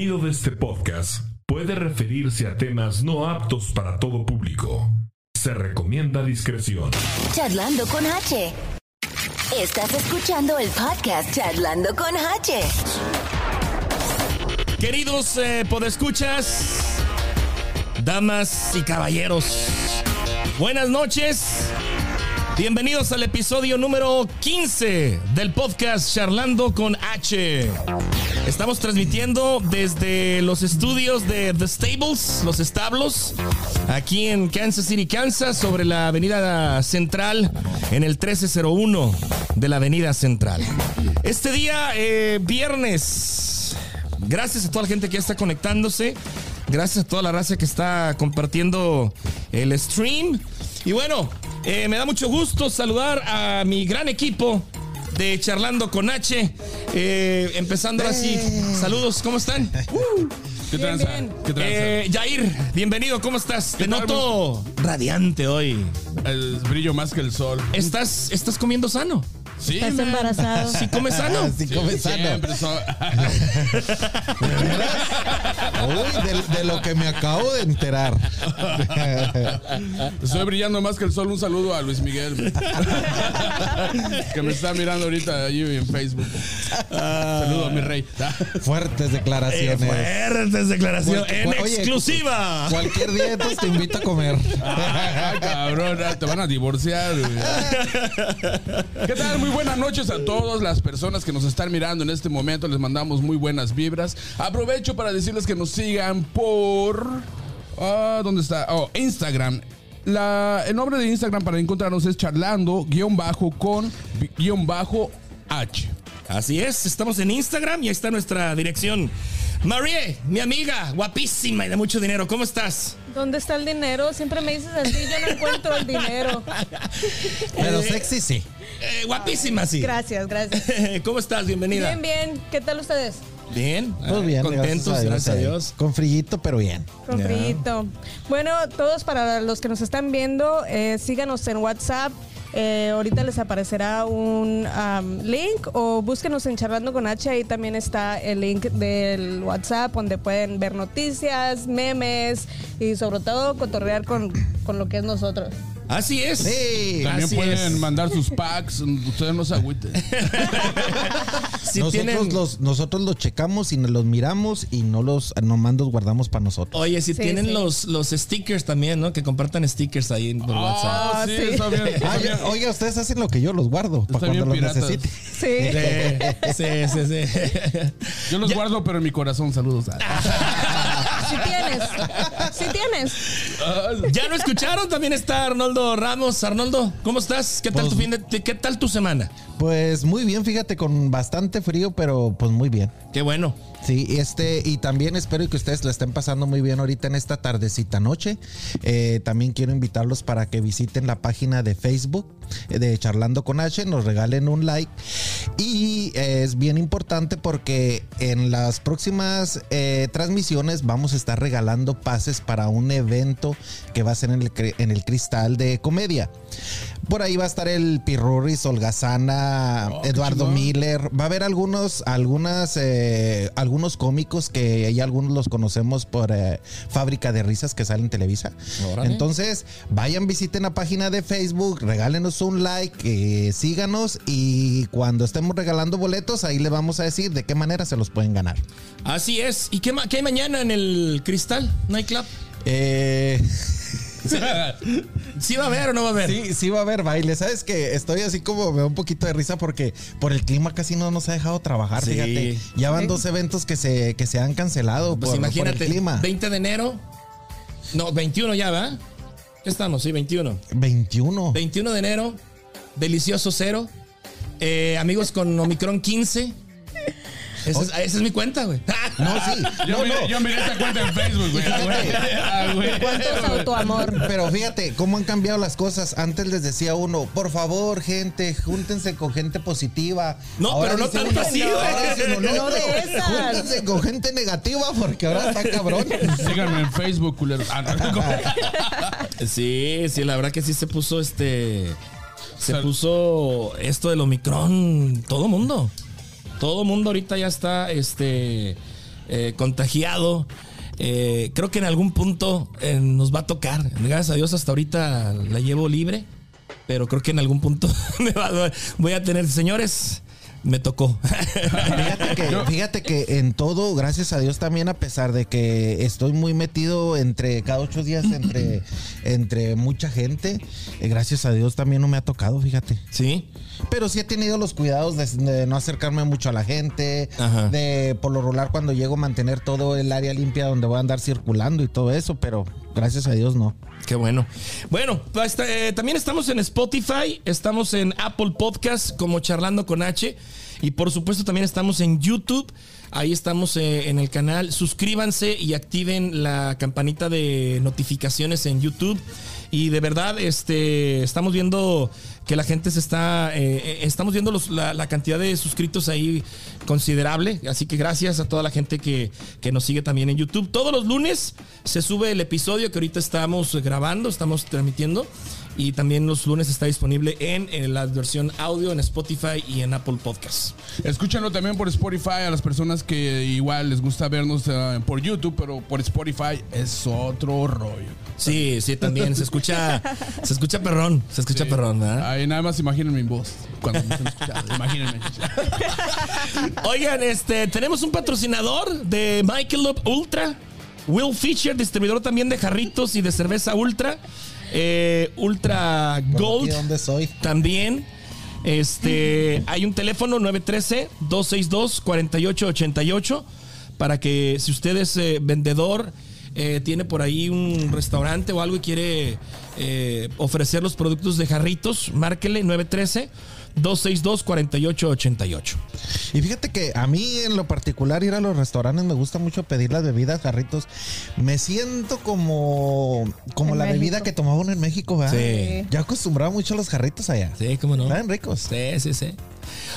contenido de este podcast puede referirse a temas no aptos para todo público. Se recomienda discreción. Charlando con H. Estás escuchando el podcast Charlando con H. Queridos eh, podescuchas, damas y caballeros, buenas noches. Bienvenidos al episodio número 15 del podcast Charlando con H. Estamos transmitiendo desde los estudios de The Stables, los establos, aquí en Kansas City, Kansas, sobre la avenida central, en el 1301 de la avenida central. Este día, eh, viernes, gracias a toda la gente que está conectándose. Gracias a toda la raza que está compartiendo el stream. Y bueno, eh, me da mucho gusto saludar a mi gran equipo de Charlando con H. Eh, empezando así. Saludos, ¿cómo están? ¿Qué tranza? ¿Qué tranza? Eh, Jair, bienvenido, ¿cómo estás? Te tal, noto radiante hoy. El brillo más que el sol. ¿Estás, estás comiendo sano? Sí, Estás man. embarazado. ¿Sí comes sano? Sí, Sí, come sano. siempre so- Uy, de, de lo que me acabo de enterar. Estoy brillando más que el sol. Un saludo a Luis Miguel. que me está mirando ahorita allí en Facebook. Saludo a mi rey. Fuertes Eh, declaraciones. fuertes declaraciones en Oye, exclusiva. Cualquier día entonces te invito a comer. Ah, cabrón, ah, te van a divorciar. güey. ¿Qué tal? Muy buenas noches a todas las personas que nos están mirando en este momento. Les mandamos muy buenas vibras. Aprovecho para decirles que nos sigan por. ah, ¿Dónde está? Oh, Instagram. El nombre de Instagram para encontrarnos es charlando con H. Así es, estamos en Instagram y ahí está nuestra dirección. Marie, mi amiga, guapísima y de mucho dinero, ¿cómo estás? ¿Dónde está el dinero? Siempre me dices así, yo no encuentro el dinero. Pero sexy sí. Eh, guapísima, sí. Gracias, gracias. ¿Cómo estás? Bienvenida. Bien, bien. ¿Qué tal ustedes? Bien. Pues Ah, bien, Contentos, gracias a Dios. Con frillito, pero bien. Con frillito. Bueno, todos para los que nos están viendo, eh, síganos en WhatsApp. Eh, ahorita les aparecerá un am, link o búsquenos en Charlando con H. Ahí también está el link del WhatsApp donde pueden ver noticias, memes y sobre todo cotorrear con, con lo que es nosotros. Así es. Sí. También Así pueden es. mandar sus packs. Ustedes no se agüiten. Si nosotros, tienen- los, nosotros los checamos y nos los miramos y no los nomás los guardamos para nosotros. Oye, si Sí, tienen sí. Los, los stickers también, ¿no? Que compartan stickers ahí por WhatsApp. Ah, sí, sí. está bien. Está bien. ya- oiga, ustedes hacen lo que yo los guardo Está para cuando los piratas. necesite. Sí. Sí, sí, sí. sí. Yo los guardo, pero en mi corazón. Saludos. Si tienes. Si tienes. ¿Ya lo escucharon? También está Arnoldo Ramos. Arnoldo, ¿cómo estás? ¿Qué tal Pues- tu fin de, qué tal tu semana? Pues muy bien, fíjate, con bastante frío, pero pues muy bien. Qué bueno. Sí, este, y también espero que ustedes la estén pasando muy bien ahorita en esta tardecita noche. Eh, también quiero invitarlos para que visiten la página de Facebook eh, de Charlando con H, nos regalen un like. Y eh, es bien importante porque en las próximas transmisiones vamos a estar regalando pases para un evento que va a ser en el, en el Cristal de Comedia. Por ahí va a estar el Pirurris, Holgazana, Oh, Eduardo. Miller. Va a haber algunos, algunas, eh, algunos cómicos que ya algunos los conocemos por eh, Fábrica de Risas que sale en Televisa. Órale. Entonces, vayan, visiten la página de Facebook, regálenos un like, eh, síganos y cuando estemos regalando boletos, ahí le vamos a decir de qué manera se los pueden ganar. Así es. ¿Y qué, ma- qué hay mañana en el Cristal Nightclub? Eh, ¿Sí va a haber o no va a haber? sí, sí va a haber baile. Sabes que estoy así como me da un poquito de risa porque por el clima casi no nos ha dejado trabajar. Sí. Fíjate, ya van dos eventos que se, que se han cancelado Pues por, imagínate, por el clima. 20 de enero. No, 21 ya, ¿va? ¿Qué estamos? Sí, 21. 21. 21 de enero, delicioso cero. Eh, amigos con Omicron 15. Esa es, esa es mi cuenta, güey. No, sí. Yo, No, miré, no. yo miré esa cuenta en Facebook, güey. Ah, güey. ¿Cuánto es autoamor? Pero fíjate cómo han cambiado las cosas. Antes les decía uno, por favor, gente, júntense con gente positiva. No, pero no tanto uno- así, güey. uno, No de esas. Júntense con gente negativa porque ahora está cabrón. Síganme en Facebook, culeros. Ah, no. Sí, sí, la verdad que sí se puso este. Se puso esto del Omicron. Todo mundo. Todo mundo ahorita ya está este. eh, contagiado. Eh, creo que en algún punto eh, nos va a tocar. Gracias a Dios hasta ahorita la llevo libre, pero creo que en algún punto me va- voy a tener, señores, me tocó. Fíjate que, fíjate que en todo, gracias a Dios también, a pesar de que estoy muy metido entre cada ocho días entre, entre mucha gente, eh, gracias a Dios también no me ha tocado, fíjate. ¿Sí? Pero sí he tenido los cuidados de, de no acercarme mucho a la gente, Ajá. de por lo regular cuando llego mantener todo el área limpia donde voy a andar circulando y todo eso, pero gracias a Dios no. Qué bueno. Bueno, pues, eh, también estamos en Spotify, estamos en Apple Podcast como Charlando con H y por supuesto también estamos en YouTube. Ahí estamos eh, en el canal. Suscríbanse y activen la campanita de notificaciones en YouTube. Y de verdad, este, estamos viendo que la gente se está, eh, eh, estamos viendo la, la cantidad de suscritos ahí considerable. Así que gracias a toda la gente que, que nos sigue también en YouTube. Todos los lunes se sube el episodio que ahorita estamos grabando, estamos transmitiendo. Y también los lunes está disponible en, en la versión audio en Spotify y en Apple Podcasts. Escúchanlo también por Spotify a las personas que igual les gusta vernos eh, por YouTube, pero por Spotify es otro rollo. Sí, sí, también se escucha, se escucha perrón, se escucha perrón, ¿verdad? Ahí nada más imaginen mi voz cuando me escuchando. Oigan, este, tenemos un patrocinador de Michael Ultra. Will Fisher, distribuidor también de jarritos y de cerveza Ultra. Eh, Ultra Gold. ¿Y dónde soy? También. Este, hay un teléfono 913-262-4888 para que si usted es eh, vendedor, eh, tiene por ahí un restaurante o algo y quiere eh, ofrecer los productos de jarritos, márquele 913-262-4888. Y fíjate que a mí en lo particular ir a los restaurantes me gusta mucho pedir las bebidas, jarritos. Me siento como, como En la México. bebida que tomaba uno en México, ¿verdad? Sí. Ya acostumbraba mucho a los jarritos allá. Sí, cómo no. Están ricos. Sí, sí, sí.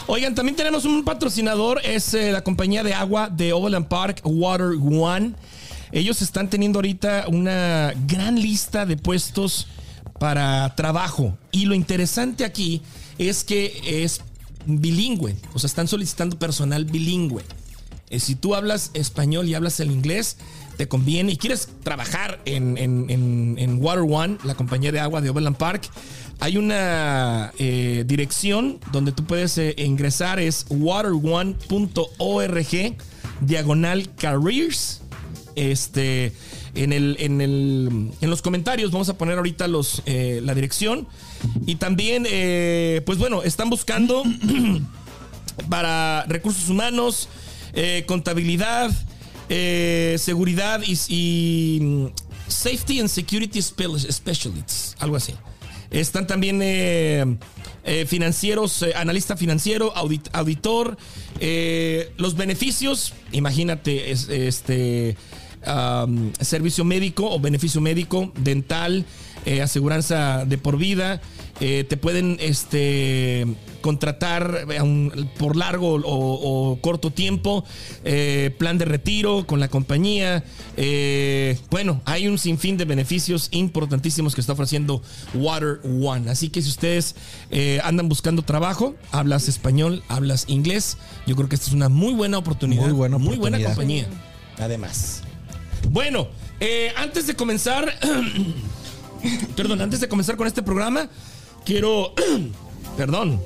Oigan, también tenemos un patrocinador, es eh, la compañía de agua de Overland Park, Water One. Ellos están teniendo ahorita una gran lista de puestos para trabajo. Y lo interesante aquí es que es bilingüe, o sea, están solicitando personal bilingüe. Eh, si tú hablas español y hablas el inglés, te conviene y quieres trabajar en, Water One, la compañía de agua de Overland Park, hay una eh, dirección donde tú puedes eh, ingresar, es waterone.org, diagonal careers. Este, en, el, en, el, en los comentarios vamos a poner ahorita los, eh, la dirección. Y también, eh, pues bueno, están buscando para recursos humanos, eh, contabilidad, eh, seguridad y, mm, safety and security Spe- specialists, algo así. Están también financieros, analista financiero, audit- auditor, eh, los beneficios, imagínate, es- este um, servicio médico o beneficio médico, dental, eh, aseguranza de por vida. eh, te pueden este, contratar a un- por largo o, o corto tiempo, eh, plan de retiro con la compañía. eh, bueno, hay un sinfín de beneficios importantísimos que está ofreciendo Water One. Así que si ustedes eh, andan buscando trabajo, hablas español, hablas inglés, yo creo que esta es una muy buena oportunidad. Muy buena Muy buena oportunidad. compañía. Además. Bueno, eh, antes de comenzar, perdón, antes de comenzar con este programa, quiero, perdón,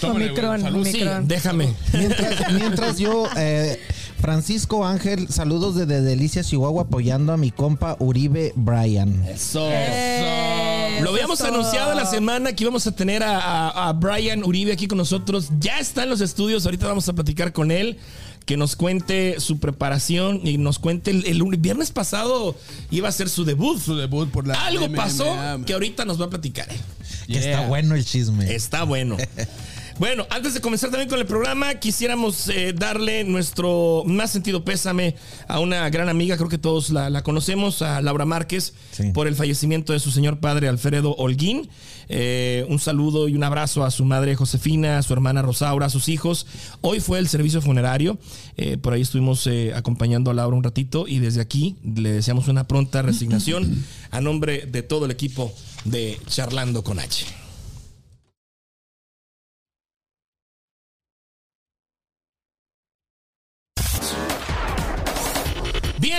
Tómale, Omicron, sí, déjame. Mientras, mientras yo, eh, Francisco Ángel, saludos desde Delicia, Chihuahua, apoyando a mi compa Uribe Brian. Eso. Eh, Lo habíamos anunciado la semana que íbamos a tener a, a- a Brian Uribe aquí con nosotros. Ya está en los estudios, ahorita vamos a platicar con él, que nos cuente su preparación y nos cuente el, viernes pasado iba a ser su debut. Su debut por la Algo MMA. pasó que ahorita nos va a platicar. Que está bueno el chisme. Está bueno. Bueno, antes de comenzar también con el programa, quisiéramos eh, darle nuestro más sentido pésame a una gran amiga, creo que todos la, la conocemos, a Laura Márquez, Sí. por el fallecimiento de su señor padre Alfredo Holguín. Eh, un saludo y un abrazo a su madre Josefina, a su hermana Rosaura, a sus hijos. Hoy fue el servicio funerario, eh, por ahí estuvimos eh, acompañando a Laura un ratito y desde aquí le deseamos una pronta resignación a nombre de todo el equipo de Charlando con H.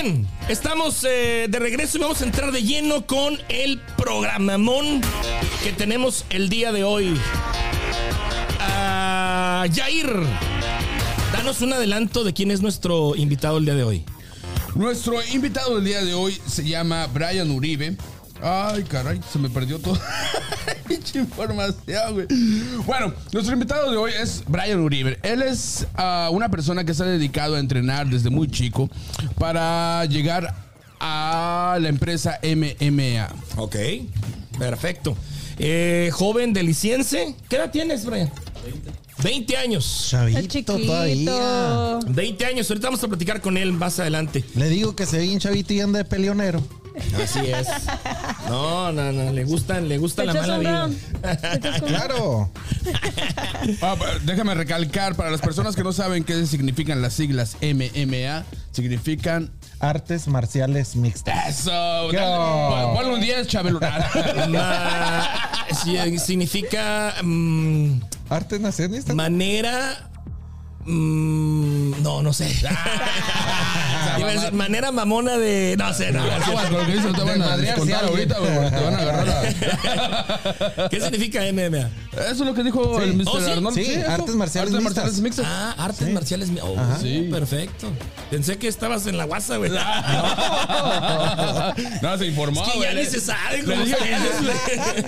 Bien, estamos eh, de regreso y vamos a entrar de lleno con el programamón que tenemos el día de hoy. Ah, Jair, danos un adelanto de quién es nuestro invitado el día de hoy. Nuestro invitado del día de hoy se llama Brian Uribe. Ay, caray, se me perdió todo. Pinche información, güey. Bueno, nuestro invitado de hoy es Brian Uribe. Él es ah, una persona que se ha dedicado a entrenar desde muy chico para llegar a la empresa MMA. Ok, perfecto. Eh, joven deliciense, ¿qué edad tienes, Brian? 20 años. Chavito todavía. 20 años, ahorita vamos a platicar con él más adelante. Le digo que se ve bien chavito y anda de peleonero. Así es. No, no, no, le gustan, le gusta ¿Te la mala vida. Claro. Ah, déjame recalcar para las personas que no saben qué significan las siglas MMA, significan Artes marciales mixtas. eso. Dale, pon- Ponle un 10, Chabelo. Significa mm, Artes nacionalistas. manera. Mm, no, no sé. Iba a decir, manera mamona de. No sé, no. Aguas con lo que dices, te van a madrearse descontar a alguien. ahorita, güey, porque te van a agarrar a- ¿Qué significa MMA? Eso es lo que dijo el Mr. Oh, sí. Arnold. Sí, eso. artes marciales mixtas. mixtas. Ah, artes marciales. mi- Oh, Sí. perfecto. Pensé que estabas en la guasa, güey. No, se informó, Es que ya güey. ni se sabe Le dije,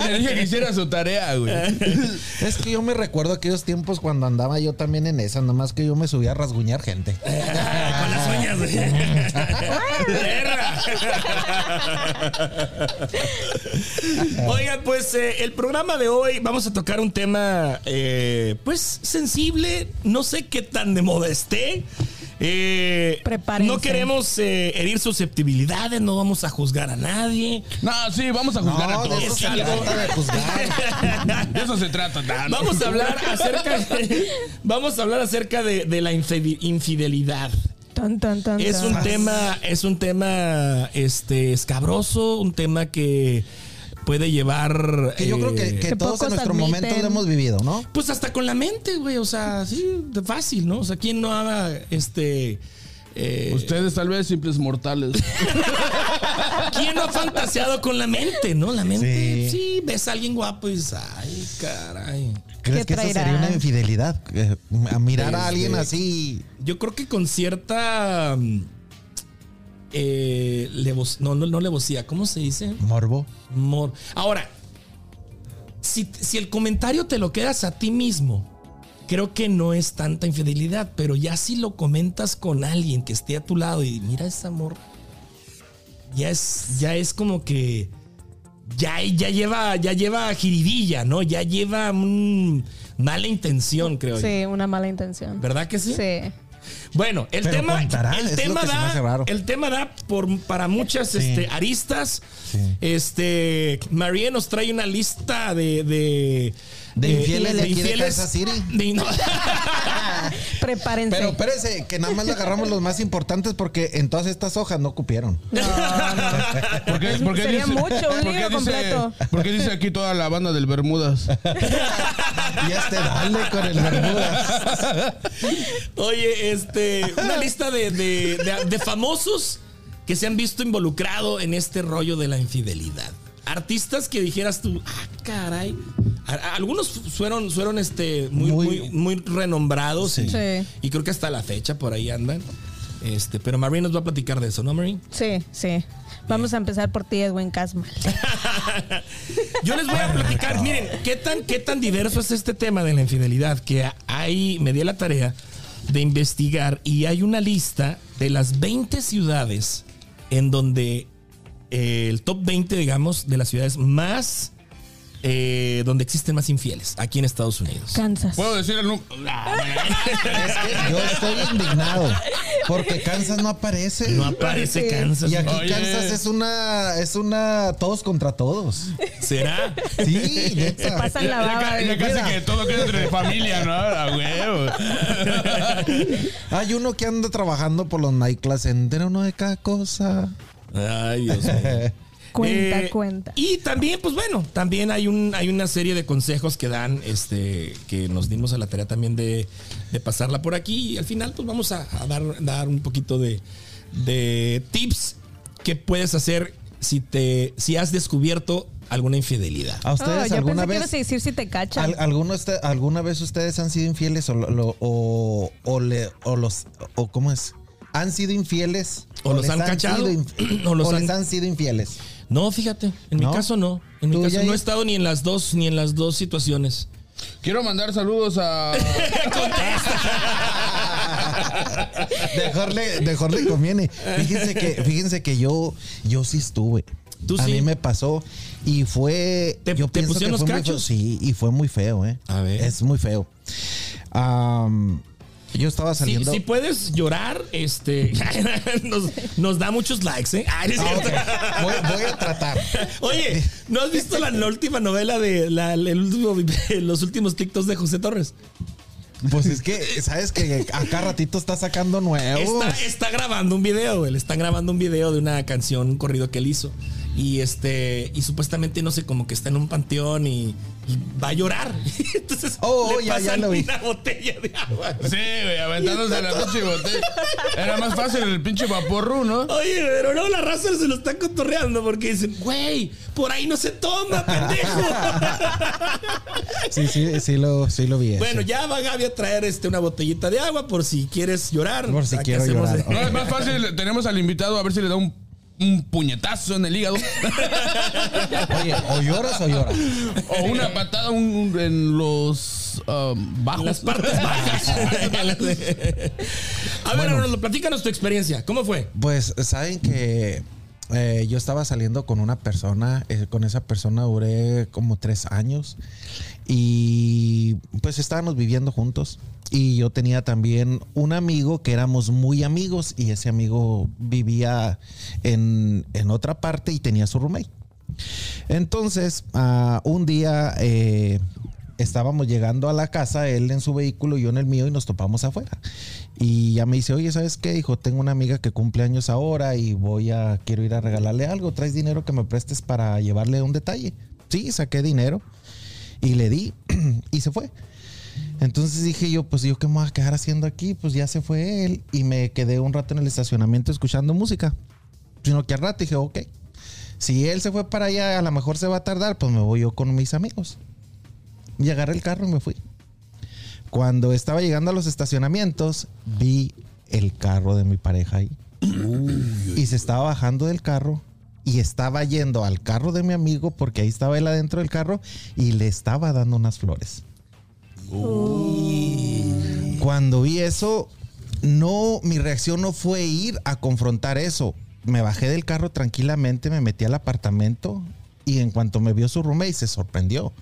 le dije que hiciera su tarea, güey. Es que yo me recuerdo aquellos tiempos cuando andaba yo también en esa, nomás que yo me subía a rasguñar gente. Con las uñas, güey. Perra. Oigan, pues eh, el programa de hoy vamos a tocar un tema, eh, pues sensible, no sé qué tan de moda esté. Eh, no queremos eh, herir susceptibilidades, no vamos a juzgar a nadie. No, sí, vamos a juzgar a No, de todos. eso se trata de juzgar. De eso se trata, Dan. Vamos a hablar acerca de, vamos a hablar acerca de, de la infide- infidelidad. Tan, tan, tan, Es un tan. tema, es un tema este escabroso, un tema que puede llevar Que yo creo que, eh, que todos en nuestro admiten. momento lo hemos vivido, ¿no? pues hasta con la mente, güey, o sea, sí, de fácil, ¿no? O sea, quién no haga este eh, Ustedes tal vez simples mortales. ¿Quién no ha fantaseado con la mente, no? La mente, sí, Sí. ves a alguien guapo y dices, ay, caray. ¿Crees ¿Qué que eso sería una infidelidad? Eh, A mirar a Este- alguien así. Yo creo que con cierta mm, eh, levo- no, no, no levosía, ¿cómo se dice? Morbo. Mor- Ahora, si, si el comentario te lo quedas a ti mismo, creo que no es tanta infidelidad, pero ya si lo comentas con alguien que esté a tu lado y mira ese amor, ya es, ya es como que ya, ya lleva, ya lleva jiribilla, ¿no? Ya lleva un mala intención, creo yo. Sí, una mala intención. ¿Verdad que sí? Sí. Bueno, el Pero tema, contará, el tema da, el tema da por, para muchas este, aristas. Sí. Este, María nos trae una lista de de, De infieles de aquí de City. de- no. Prepárense. Pero espérese, que nada más le agarramos los más importantes porque en todas estas hojas no cupieron. ¿Por qué, por qué Sería mucho, un libro dice- completo. ¿Por qué dice aquí toda la banda del Bermudas? Y este dale con el Bermudas. Oye, este, una lista de, de- de- de famosos que se han visto involucrados en este rollo de la infidelidad. Artistas que dijeras tú, ah, caray. Algunos fueron, fueron este, muy, muy, Muy- muy renombrados. Sí. Y, Sí. y creo que hasta la fecha por ahí andan. Este, pero Marie nos va a platicar de eso, ¿no, Marie? Sí, sí. Vamos a empezar por ti, Edwin Casmal. Yo les voy a platicar, miren, qué tan, qué tan diverso es este tema de la infidelidad, que hay, me di la tarea de investigar y hay una lista de las 20 ciudades en donde eh, el top 20, digamos, de las ciudades más, eh, donde existen más infieles, aquí en Estados Unidos. Kansas. ¿Puedo decir el número? Es que yo estoy indignado porque Kansas no aparece. No aparece. Kansas. y aquí Oye. Kansas es una, es una todos contra todos. ¿Será? Sí, neta. Pasan la Ya, baba. ya de- casi Mira. que todo queda entre familia, ¿no? A huevo. Hay uno que anda trabajando por los nightclubs, entre uno de cada cosa. Ay, Dios mío. Cuenta, Eh, cuenta. Y también, pues bueno, también hay un hay una serie de consejos que dan, este, que nos dimos a la tarea también de, de pasarla por aquí. Y al final, pues vamos a, a dar, dar un poquito de, de tips que puedes hacer si te si has descubierto alguna infidelidad. ¿A Oh, ustedes yo alguna pensé que vez? ibas a decir si te cachan. Al- ¿Alguno este- ¿Alguna vez ustedes han sido infieles o, lo- lo- o, o le- o los o cómo es? ¿Han sido infieles? ¿O los han cachado? ¿O ¿O, los les han- sido infieles? No, fíjate, en mi caso no. En mi ¿Tú, caso no he estado ni en las dos ni en las dos situaciones. Quiero mandar saludos a. Mejor le, mejor le conviene. Fíjense que, fíjense que yo, yo sí estuve. ¿Tú a sí? mí me pasó y fue. ¿Te- yo te pienso pusieron que los fue muy feo. cachos? Sí, y fue muy feo, ¿eh? A ver. Es muy feo. Am, yo estaba Si, saliendo. si puedes llorar, este nos, nos da muchos likes, ¿eh? Ah, no Ah, voy, voy a tratar. Oye, ¿no has visto la, la última novela de la- el último- los últimos TikToks de José Torres? Pues es que, ¿sabes que acá ratito está sacando nuevos? Está, está grabando un video, güey. Le están grabando un video de una canción, un corrido que él hizo. Y este, y supuestamente, no sé, como que está en un panteón y, y va a llorar. Entonces, Oh, le ya, ya pasan una botella de agua. Sí, güey, aventándose la pinche botella. Era más fácil el pinche vaporru, ¿no? Oye, pero no, la raza se lo está cotorreando porque dicen, güey, por ahí no se toma, pendejo. Sí, sí, sí lo, sí lo vi. bueno, ya va Gaby a traer este, una botellita de agua por si quieres llorar. Por si quiero llorar. de- No, es más fácil. Tenemos al invitado a ver si le da un, un puñetazo en el hígado. Oye, o lloras o lloras. o una patada un- un- en los um, bajos. Las partes bajas. a ver, Bueno. Arnoldo, platícanos tu experiencia. ¿Cómo fue? Pues saben que eh, yo estaba saliendo con una persona, eh, con esa persona duré como tres años y pues estábamos viviendo juntos y yo tenía también un amigo que éramos muy amigos y ese amigo vivía en, en otra parte y tenía su roommate. Entonces, ah, un día eh, estábamos llegando a la casa, él en su vehículo yo en el mío y nos topamos afuera. Y ya me dice, oye, ¿sabes qué, hijo? Tengo una amiga que cumple años ahora y voy a, quiero ir a regalarle algo. ¿Traes dinero que me prestes para llevarle un detalle? Sí, saqué dinero y le di y se fue. Entonces dije yo, pues yo qué me voy a quedar haciendo aquí, pues ya se fue él y me quedé un rato en el estacionamiento escuchando música. Sino que al rato dije, ok, si él se fue para allá, a lo mejor se va a tardar, pues me voy yo con mis amigos. Y agarré el carro y me fui. Cuando estaba llegando a los estacionamientos, vi el carro de mi pareja ahí. Y se estaba bajando del carro y estaba yendo al carro de mi amigo porque ahí estaba él adentro del carro y le estaba dando unas flores. Cuando vi eso, no, mi reacción no fue ir a confrontar eso. Me bajé del carro tranquilamente, me metí al apartamento y en cuanto me vio su roommate se sorprendió.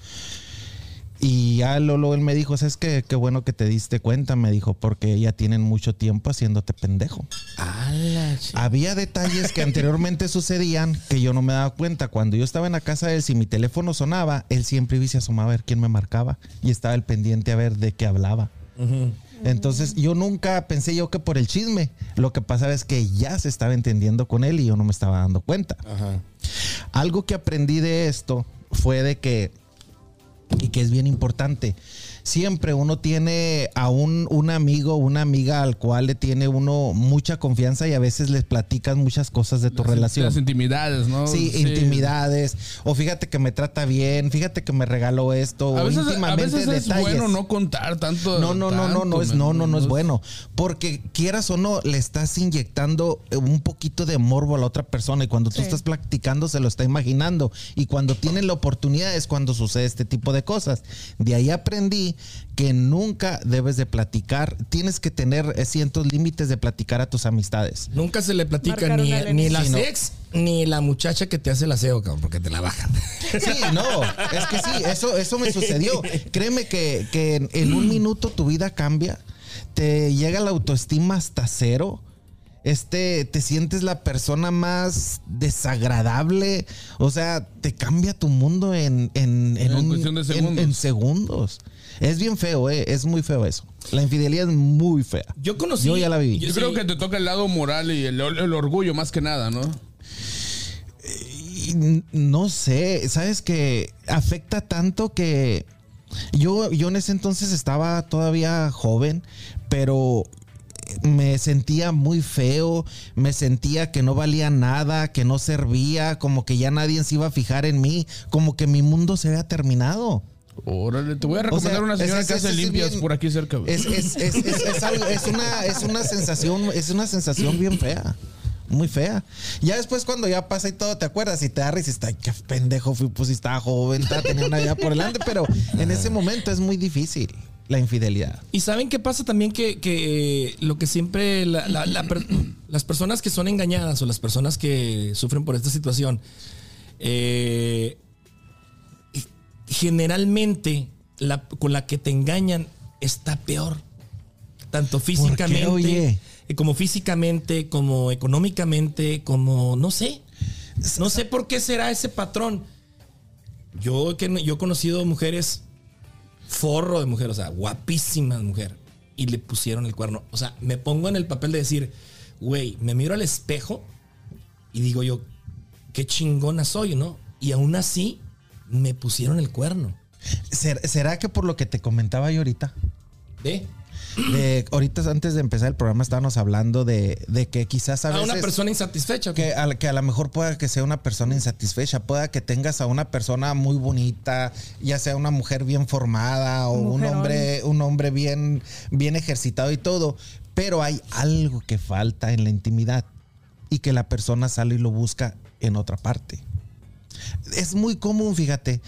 Y ya Lolo, él me dijo, ¿sabes qué? Qué bueno que te diste cuenta, me dijo, porque ya tienen mucho tiempo haciéndote pendejo. Había detalles que anteriormente sucedían que yo no me daba cuenta. Cuando yo estaba en la casa de él, si mi teléfono sonaba, él siempre iba y se asomaba a ver quién me marcaba y estaba el pendiente a ver de qué hablaba. Entonces yo nunca pensé yo que por el chisme. Lo que pasaba es que ya se estaba entendiendo con él y yo no me estaba dando cuenta. Algo que aprendí de esto fue de que, y que es bien importante, siempre uno tiene a un, un amigo, una amiga al cual le tiene uno mucha confianza y a veces les platicas muchas cosas de tu Las- relación. Las intimidades, ¿no? Sí, intimidades. O fíjate que me trata bien, fíjate que me regaló esto. A o veces, a íntimamente veces es detalles. bueno no contar tanto. No, no, no, no, no es, no, no, no es bueno. Porque quieras o no, le estás inyectando un poquito de morbo a la otra persona y cuando tú Sí. estás practicando se lo está imaginando. Y cuando tienen la oportunidad es cuando sucede este tipo de cosas. De ahí aprendí que nunca debes de platicar. Tienes que tener eh, ciertos límites de platicar a tus amistades. Nunca se le platica ni, ni las Sí, no. ex ni la muchacha que te hace el aseo, cabrón, porque te la bajan. Sí, no, es que sí, eso, eso me sucedió. Créeme que, que en, un minuto tu vida cambia, te llega la autoestima hasta cero. Este, te sientes la persona más desagradable. O sea, te cambia tu mundo en, en, en En un- cuestión de en- segundos. Es bien feo, eh, es muy feo eso. La infidelidad es muy fea. Yo conocí. Yo ya la viví. Yo sí. creo que te toca el lado moral y el, el orgullo más que nada, ¿no? Y n- no sé, sabes que afecta tanto que yo, yo en ese entonces estaba todavía joven, pero me sentía muy feo, me sentía que no valía nada, que no servía, como que ya nadie se iba a fijar en mí, como que mi mundo se había terminado. Órale, te voy a recomendar sea, una señora es- que hace es limpias bien- por aquí cerca. güey. Es, es, es, es, es algo- es una, es una sensación, es una sensación bien fea. Muy fea. Ya después cuando ya pasa y todo, te acuerdas y te da risa y ay, qué pendejo fui, pues si estaba joven, ta, tenía una vida por delante, pero en ese momento es muy difícil la infidelidad. Y saben qué pasa también que, que, eh, lo que siempre la- la- la per- las personas que son engañadas o las personas que sufren por esta situación, eh, generalmente la, con la que te engañan está peor. Tanto físicamente oye? eh, como físicamente, como económicamente, como no sé. No sé por qué será ese patrón. Yo, que, yo he conocido mujeres forro de mujer, o sea, guapísimas mujer, y le pusieron el cuerno. O sea, me pongo en el papel de decir, güey, me miro al espejo y digo yo, qué chingona soy, ¿no? Y aún así me pusieron el cuerno. ¿Ser- ¿Será que por lo que te comentaba yo ahorita? De, ahorita antes de empezar el programa estábamos hablando de, de que quizás a A veces... una persona insatisfecha. que a, que a lo mejor pueda que sea una persona insatisfecha, pueda que tengas a una persona muy bonita, ya sea una mujer bien formada o un hombre, un hombre bien, bien ejercitado y todo, pero hay algo que falta en la intimidad y que la persona sale y lo busca en otra parte. Es muy común, fíjate,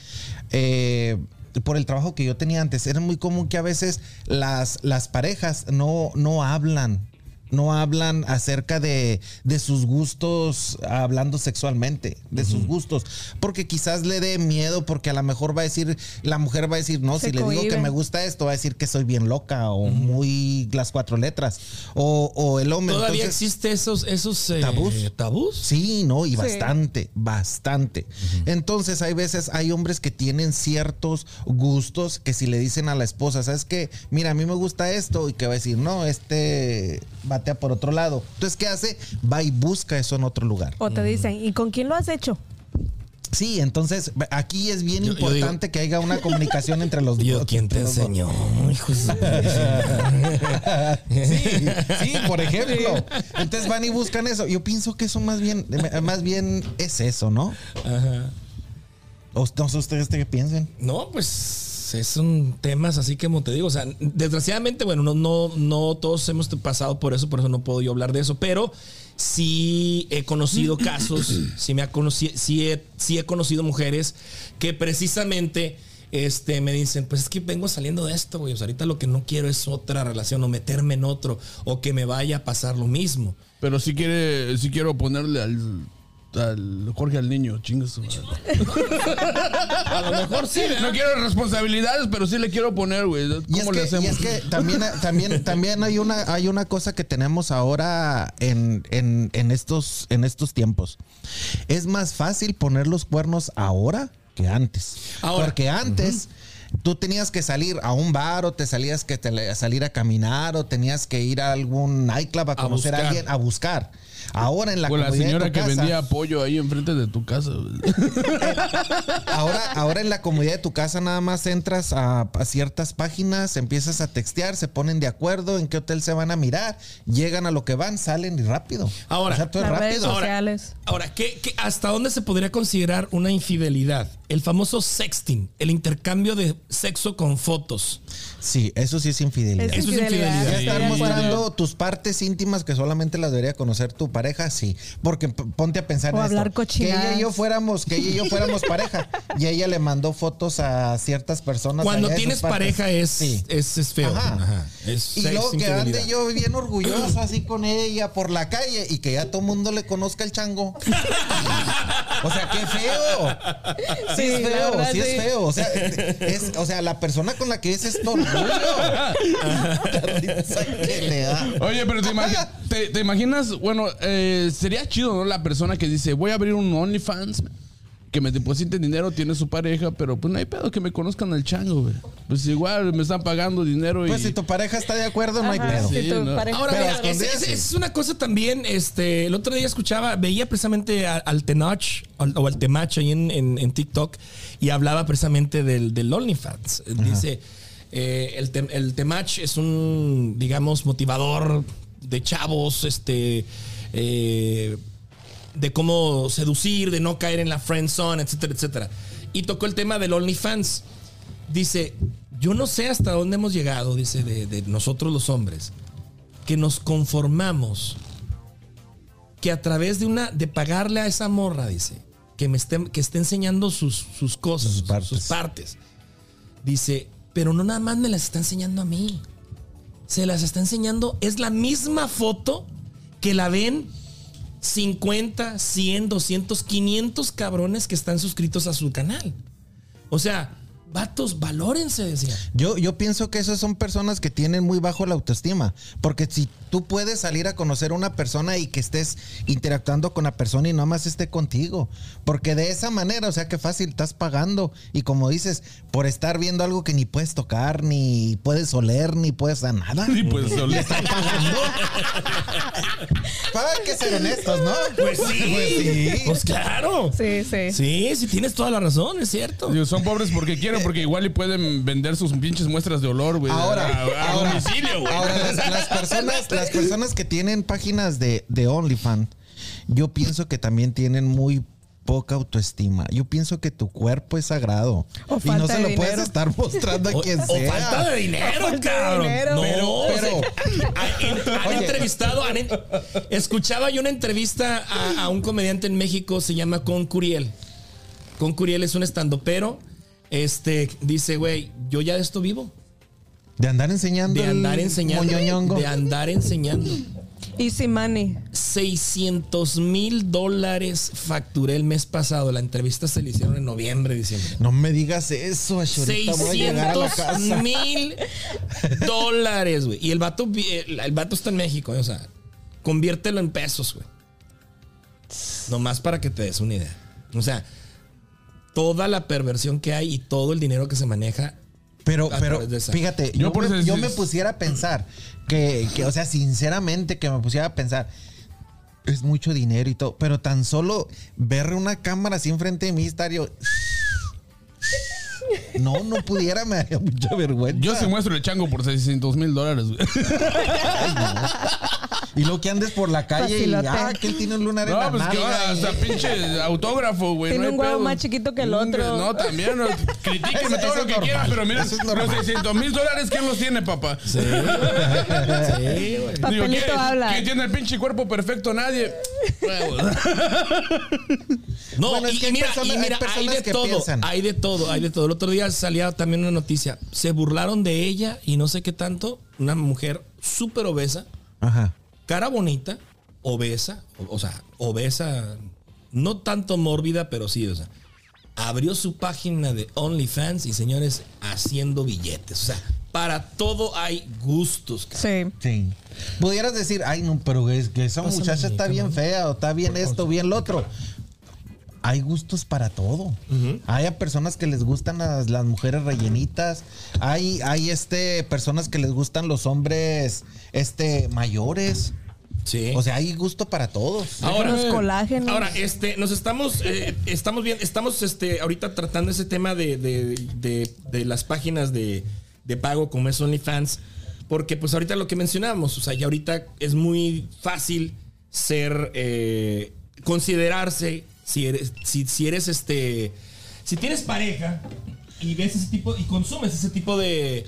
eh, por el trabajo que yo tenía antes, era muy común que a veces las, las parejas no, no hablan. No hablan acerca de, de sus gustos, hablando sexualmente, de sus gustos, porque quizás le dé miedo, porque a lo mejor va a decir, la mujer va a decir, no, Se si le digo que me gusta esto, va a decir que soy bien loca o muy las cuatro letras, o, o el hombre. Todavía entonces- existe esos, esos eh, ¿Tabús? tabús. Sí, no, y Sí. bastante, bastante. Entonces hay veces, hay hombres que tienen ciertos gustos que si le dicen a la esposa, ¿sabes qué? Mira, a mí me gusta esto y que va a decir, no, este por otro lado. Entonces, ¿qué hace? Va y busca eso en otro lugar. O te dicen, ¿y con quién lo has hecho? Sí, entonces aquí es bien Yo- yo importante que haya una comunicación entre los Yo, dos. ¿quién te enseñó? Sí, sí, por ejemplo. Entonces van y buscan eso. Yo pienso que eso más bien, más bien es eso, ¿no? Ajá. O no sé ustedes qué piensen. No, pues es un temas así que como te digo, o sea, desgraciadamente, bueno, no, no, no todos hemos pasado por eso, por eso no puedo yo hablar de eso, pero sí he conocido casos, sí me ha conocido, sí he, sí he conocido mujeres que precisamente este, me dicen, pues es que vengo saliendo de esto, güey. O sea, ahorita lo que no quiero es otra relación o meterme en otro o que me vaya a pasar lo mismo. Pero si quiere, si quiero ponerle al, al Jorge al niño, chingas. A lo mejor sí. No quiero responsabilidades, pero sí le quiero poner, güey. Y es, ¿Cómo le que, hacemos? y es que también, también, también hay una, hay una cosa que tenemos ahora en, en, en estos, en estos tiempos. Es más fácil poner los cuernos ahora que antes. Ahora. Porque antes. Tú tenías que salir a un bar o te salías que te, salir a caminar o tenías que ir a algún nightclub a conocer a, alguien a buscar. Ahora en la Con la comodidad de señora tu que casa- vendía pollo ahí enfrente de tu casa. Ahora, ahora en la comodidad de tu casa nada más entras a, a ciertas páginas, empiezas a textear, se ponen de acuerdo en qué hotel se van a mirar, llegan a lo que van, salen y rápido. Ahora, o sea, todo es Las redes rápido. sociales. Ahora, ¿qué, qué- hasta dónde se podría considerar una infidelidad? El famoso sexting, el intercambio de sexo con fotos. Sí, eso sí es infidelidad. Es Eso es infidelidad. estar mostrando tus partes íntimas que solamente las debería conocer tu pareja, sí. Porque ponte a pensar O en hablar esto. Que ella y yo fuéramos, que ella y yo fuéramos pareja. Y ella le mandó fotos a ciertas personas. Cuando tienes pareja es, Sí. es, es feo. Ajá. Ajá. Es Y sex luego que ande yo bien orgulloso así con ella por la calle y que ya todo el mundo le conozca el chango. o sea, qué feo. Sí, es feo, verdad, sí, es feo. O sea, es, o sea, la persona con la que es es tu orgullo. La risa que le da. Oye, pero te, imagi- te- te imaginas, bueno, eh, sería chido, ¿no? La persona que dice, voy a abrir un OnlyFans, que me depositen dinero, tiene su pareja, pero pues no hay pedo que me conozcan al chango, güey. Pues igual me están pagando dinero y... Pues si tu pareja está de acuerdo, no hay pedo. si Sí, tu ¿no? pareja Ahora, mira, es, una cosa también, este, el otro día escuchaba, veía precisamente a- al Tenoch al- o al Temach ahí en, en- en TikTok y hablaba precisamente del, del OnlyFans. Dice, eh, el, el Temach es un, digamos, motivador de chavos, este, eh, de cómo seducir, de no caer en la friend zone, etcétera, etcétera. Y tocó el tema del OnlyFans. Dice, yo no sé hasta dónde hemos llegado, dice, de, de nosotros los hombres, que nos conformamos que a través de una, de pagarle a esa morra, dice, que me esté, que esté enseñando sus, sus cosas, Sus sus partes. sus partes. Dice, pero no nada más me las está enseñando a mí. Se las está enseñando, es la misma foto que la ven 50, 100, 200, 500 cabrones que están suscritos a su canal. O sea, vatos, valórense, decía. Yo, yo pienso que esas son personas que tienen muy bajo la autoestima. Porque si tú puedes salir a conocer a una persona y que estés interactuando con la persona y nada más esté contigo. Porque de esa manera, o sea que fácil, estás pagando. Y como dices, por estar viendo algo que ni puedes tocar, ni puedes oler, ni puedes a nada. Y pues solo- Para que ser honestos, ¿no? Pues sí, Pues sí. pues claro. Sí, sí. Sí, sí, tienes toda la razón, es cierto. Son pobres porque quieren, porque igual y pueden vender sus pinches muestras de olor, güey. Ahora, a, a ahora, domicilio, güey. ahora, las, las personas, las personas que tienen páginas de, de OnlyFans, yo pienso que también tienen muy poca autoestima. Yo pienso que tu cuerpo es sagrado. O y no se de lo puedes dinero. estar mostrando a O, quien o sea. falta de dinero, falta de cabrón. dinero. No, Pero- o han, entrevistado, han escuchaba yo una entrevista a, a un comediante en México, se llama Con Curiel. Con Curiel es un estandopero. Este dice, güey, yo ya de esto vivo. De andar enseñando. De andar enseñando. moñoñongo. De andar enseñando. Easy money. 600 mil dólares facturé el mes pasado. La entrevista se le hicieron en noviembre, diciembre. No me digas eso, Ash, ahorita voy a llegar a la 600 casa. mil dólares, güey. Y el vato, el vato está en México, o sea, conviértelo en pesos, güey. Nomás para que te des una idea. O sea, toda la perversión que hay y todo el dinero que se maneja. Pero, a pero través de esa. fíjate, Yo yo, por me, yo me pusiera a pensar que, que, o sea, sinceramente, que me pusiera a pensar, es mucho dinero y todo, pero tan solo ver una cámara así enfrente de mí, estar yo. No, no pudiera, me daría mucha vergüenza. Yo se muestro el chango por 600 mil dólares, güey. Y luego que andes por la calle Facilote. y ah, que él tiene un lunar en la No, pues que nalga ahora y- hasta pinche autógrafo, güey. Tiene no un huevo pedo. más chiquito que el otro. No, también. No, critíquenme Eso- todo eso lo que normal, quieran, pero es normal. los 600 mil dólares, ¿quién los tiene, papá? Sí, güey. Papelito ¿quién, habla. ¿Quién tiene el pinche cuerpo perfecto? Nadie. No, Bueno, es y, que y mira, personas- y hay mira, hay, personas de que todo, piensan. hay de todo, hay de todo. El otro día salía también una noticia. Se burlaron de ella y no sé qué tanto. Una mujer súper obesa, Ajá. Cara bonita, obesa, o, o sea, obesa, no tanto mórbida, pero sí, o sea, abrió su página de OnlyFans y señores, haciendo billetes. O sea, para todo hay gustos. cabrón. Sí. Sí. Pudieras decir, ay, no, pero es que esa Pásame muchacha está bien fea, o está bien esto, bien lo otro. Hay gustos para todo. Hay a personas que les gustan las, las mujeres rellenitas. Hay, hay este, personas que les gustan los hombres este, mayores. Sí. O sea, hay gusto para todos. Ahora, Los colágenos. Ahora, este, nos estamos, eh, estamos bien, estamos este, ahorita tratando ese tema de, de- de- de las páginas de, de pago como es OnlyFans, porque pues ahorita lo que mencionábamos, o sea, ya ahorita es muy fácil ser, eh, considerarse, si eres, si, si eres este, si tienes pareja y ves ese tipo, y consumes ese tipo de,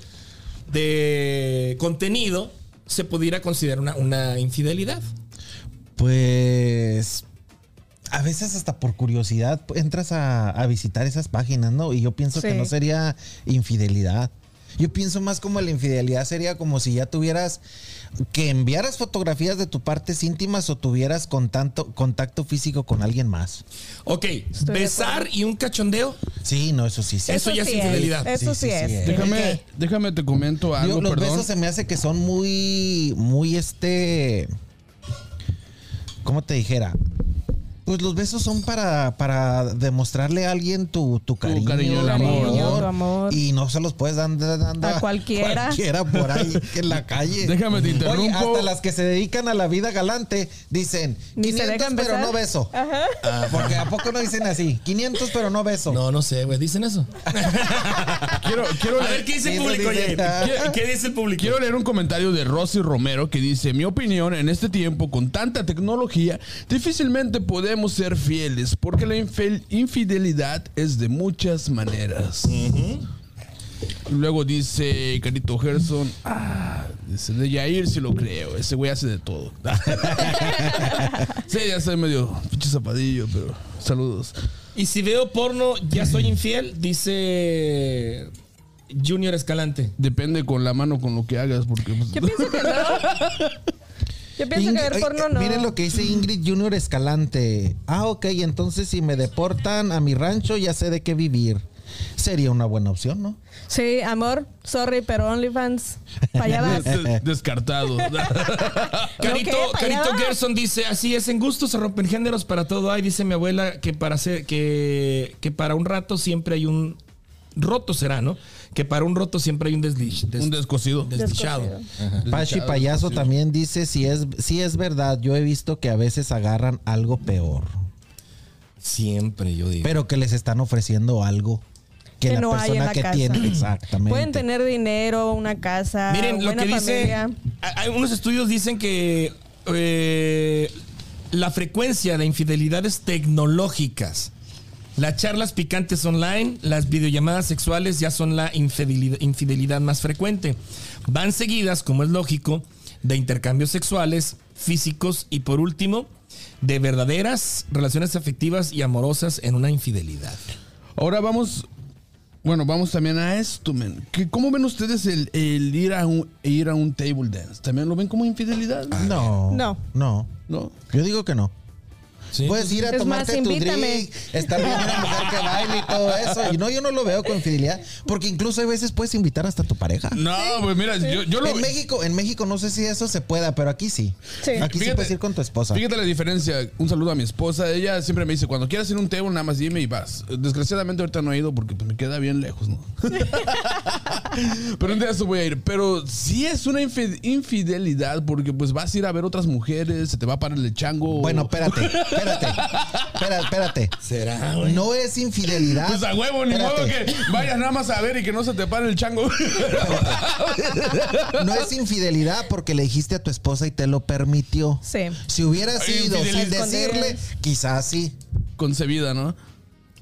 de contenido, se pudiera considerar una, una infidelidad. Pues a veces hasta por curiosidad entras a, a visitar esas páginas, ¿no? Y yo pienso que no sería infidelidad. Yo pienso más como la infidelidad sería como si ya tuvieras que enviaras fotografías de tus partes íntimas o tuvieras contacto, contacto físico con alguien más. Ok, besar y un cachondeo. Sí, no, eso sí. sí. Eso ya es infidelidad. Eso Sí, sí, sí, sí, es. es. Déjame, déjame te comento algo, los perdón. besos se me hace que son muy, muy este, ¿cómo te dijera? Pues los besos son para, para demostrarle a alguien tu, tu cariño, cariño, el tu amor, ¿no? Tu amor. Y no se los puedes dar A cualquiera. cualquiera por ahí en la calle. Déjame te Oye, interrumpo. hasta las que se dedican a la vida galante dicen Ni se 500 dejan pero besar. no beso. Ajá. Porque a poco no dicen así, 500 pero no beso. No, no sé, güey. ¿Dicen eso? Quiero, quiero A leer- ver, ¿qué dice el público, dice- oye? ¿Qué, qué dice el público? Quiero leer un comentario de Rosy Romero que dice, mi opinión, en este tiempo con tanta tecnología, difícilmente podemos ser fieles porque la infidelidad es de muchas maneras. Luego dice Carito Gerson, ah, dice, de Yair sí lo creo, ese güey hace de todo. sí, ya soy medio pinche zapadillo, pero saludos. Y si veo porno, ya soy infiel, dice Junior Escalante. Depende con la mano con lo que hagas, porque... pues, Yo pienso que no. Yo pienso que ver ay, porno no. Miren lo que dice Ingrid Junior Escalante. Ah, ok, entonces si me deportan a mi rancho ya sé de qué vivir. Sería una buena opción, ¿no? Sí, amor, sorry, pero OnlyFans. Para allá vas. des- descartado. Carito, ¿qué? ¿Para allá Carito? Gerson dice, así es, en gusto se rompen géneros para todo hay, dice mi abuela que para hacer, que, que para un rato siempre hay un roto será, ¿no? Que para un roto siempre hay un desliz, des- Un descosido. desdichado. Pachi Payaso también dice si es, si es verdad, yo he visto que a veces agarran algo peor, Siempre yo digo. pero que les están ofreciendo algo que, Que la no hay en persona la que casa. tiene exactamente. Pueden tener dinero, una casa, Miren, lo que dice, familia. hay- hay unos estudios dicen que eh, la frecuencia de infidelidades tecnológicas, las charlas picantes online, las videollamadas sexuales ya son la infidelidad, infidelidad más frecuente. Van seguidas, como es lógico, de intercambios sexuales, físicos y por último, de verdaderas relaciones afectivas y amorosas en una infidelidad. Ahora vamos. Bueno, vamos también a esto, men. ¿Qué- ¿Cómo ven ustedes el, el ir, a un, ir a un table dance? ¿También lo ven como infidelidad? No, No. no, ¿No? Yo digo que no. ¿Sí? Puedes ir a Es tomarte más, tu invítame. drink, estar viendo una mujer que baile y todo eso. Y no, yo no lo veo con infidelidad, porque incluso a veces puedes invitar hasta a tu pareja. No, pues mira, yo, yo lo. En México, en México no sé si eso se pueda, pero aquí sí. Sí. Aquí sí puedes ir con tu esposa. Fíjate la diferencia. Un saludo a mi esposa. Ella siempre me dice: cuando quieras ir a un table, nada más dime y vas. Desgraciadamente, ahorita no he ido porque pues, me queda bien lejos, ¿no? Pero un día eso voy a ir. Pero sí es una infi- infidelidad porque pues vas a ir a ver otras mujeres, se te va a parar el chango. Bueno, espérate, espérate. Espérate, espérate. ¿Será, güey? No es infidelidad. Pues a huevo, ni modo que vayas nada más a ver y que no se te pare el chango. No es infidelidad porque le dijiste a tu esposa y te lo permitió. Sí. Si hubiera sido sin decirle, quizás sí. Concebida, ¿no?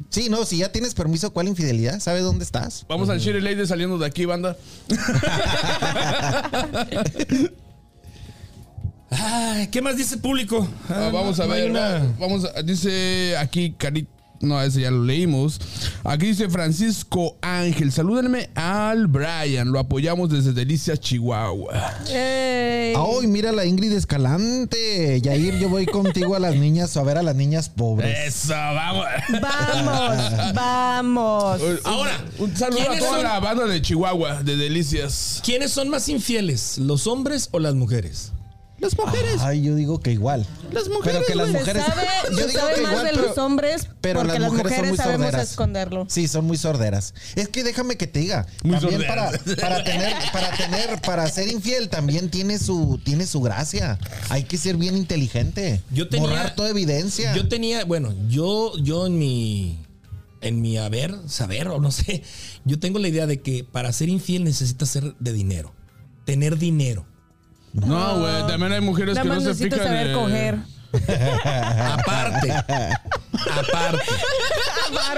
Sí, no, si ya tienes permiso, ¿cuál infidelidad? ¿Sabes dónde estás? Vamos al Shiri Lady saliendo de aquí, banda. Ay, ¿Qué más dice el público? Ah, Ah, vamos a no ver. una- va- Vamos a- dice aquí Cari. No, ese ya lo leímos. Aquí dice Francisco Ángel. Salúdenme al Brian. Lo apoyamos desde Delicias, Chihuahua. Ey. Ay, mira la Ingrid Escalante. Yair, yo voy contigo a las niñas a ver a las niñas pobres. Eso, vamos. Vamos, vamos. Ahora, un saludo a ¿quiénes toda son- la banda de Chihuahua, de Delicias. ¿Quiénes son más infieles, los hombres o las mujeres? Las mujeres. Ay, yo digo que igual. Las mujeres, Pero que las Se mujeres. sabe, yo se digo sabe que más igual, de pero- los hombres Pero porque las las mujeres, mujeres, son muy sabemos sorderas. esconderlo. Sí, son muy sorderas. Es que déjame que te diga. Muy también para, sorderas. para tener, para tener, para ser infiel también tiene su, tiene su gracia. Hay que ser bien inteligente. Yo tenía- Borrar toda evidencia. Yo tenía, bueno, yo, yo en mi, en mi haber, saber o no sé, yo tengo la idea de que para ser infiel necesitas ser de dinero, tener dinero. No, güey. También hay mujeres Nada que no más se necesito fijan. saber en- coger. Aparte, aparte.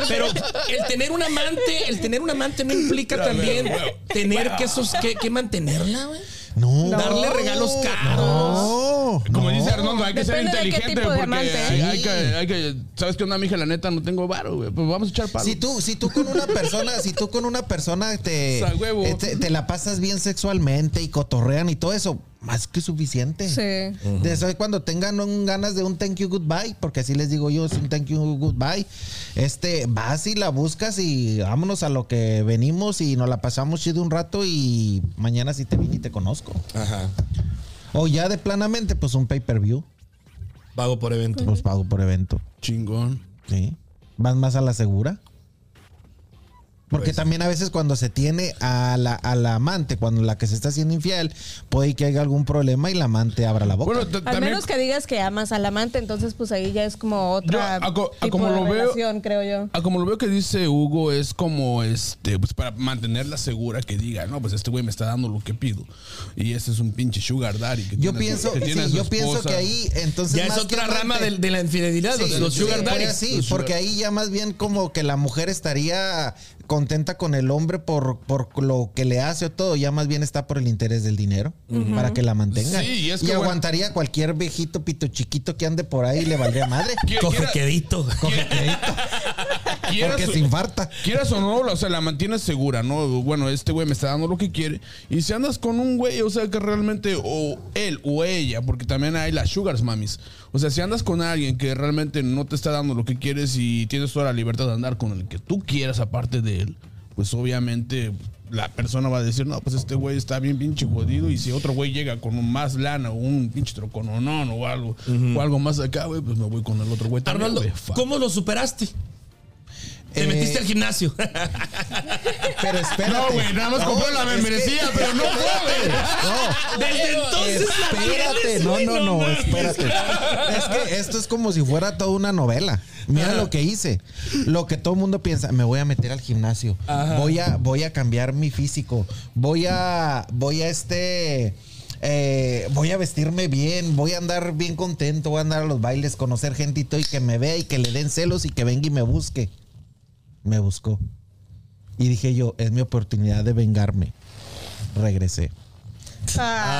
Pero el tener un amante, el tener un amante no implica también tener que, sos- que, que mantenerla, güey. no. Darle regalos caros. No. Como no. dice Arnoldo, hay que ser Depende inteligente porque hay, que, hay que- ¿Sabes qué onda, mija? La neta, no tengo varo, güey. Pues vamos a echar palo. Si tú, si tú con una persona, si tú con una persona te, eh, te, te la pasas bien sexualmente y cotorrean y todo eso, más que suficiente. Sí. De eso es cuando tengan un- ganas de un thank you goodbye, porque así les digo yo, es un thank you goodbye. Este, vas y la buscas y vámonos a lo que venimos y nos la pasamos chido un rato y mañana sí te vine y te conozco. Ajá. O ya de planamente, pues un pay per view. Pago por evento. Los pago por evento. Chingón. Sí. Van más a la segura. Porque Pues- también a veces cuando se tiene a la, a la amante, cuando la que se está haciendo infiel, puede que haya algún problema y la amante abra la boca. Bueno, Al también. menos que digas que amas al amante, entonces pues ahí ya es como otra Yo, a a como de lo veo- creo yo. Ah, como lo veo que dice Hugo, es como este, pues para mantenerla segura que diga, no, pues este güey me está dando lo que pido. Y ese es un pinche sugar daddy. Que yo tiene pienso, su- que sí, yo pienso que ahí entonces Ya es más que otra amante- rama de, de la infidelidad, los, Sí, los sugar sí, daddies. Sí, Los porque sugar- ahí ya más bien como que la mujer estaría contenta con el hombre por, por lo que le hace o todo, ya más bien está por el interés del dinero para que la mantengan. Sí, y es y que, bueno- aguantaría cualquier viejito pito chiquito que ande por ahí y le valdría madre. Qui- Coge quiera- quedito. quieras porque se infarta. Quieras o no, o sea, la mantienes segura, ¿no? Bueno, este güey me está dando lo que quiere. Y si andas con un güey, o sea, que realmente, o él o ella, porque también hay las sugars mamis. O sea, si andas con alguien que realmente no te está dando lo que quieres y tienes toda la libertad de andar con el que tú quieras aparte de él, pues obviamente la persona va a decir, no, pues este güey está bien pinche jodido. Y si otro güey llega con un más lana o un pinche trocononón o algo, o algo más acá, güey, pues me voy con el otro güey Arnoldo. ¿cómo lo superaste? Te Eh, metiste al gimnasio. Pero espérate. No, güey, nada más compró la es que- membresía, pero no fue, güey. No. Desde entonces Espérate, no, no, no, mames. espérate. Es que esto es como si fuera toda una novela. Mira lo que hice. Lo que todo el mundo piensa, me voy a meter al gimnasio. Voy a, voy a cambiar mi físico. Voy a, voy a este. eh, voy a vestirme bien, voy a andar bien contento, voy a andar a los bailes, conocer gentito y que me vea y que le den celos y que venga y me busque. Me buscó. Y dije yo, es mi oportunidad de vengarme. Regresé.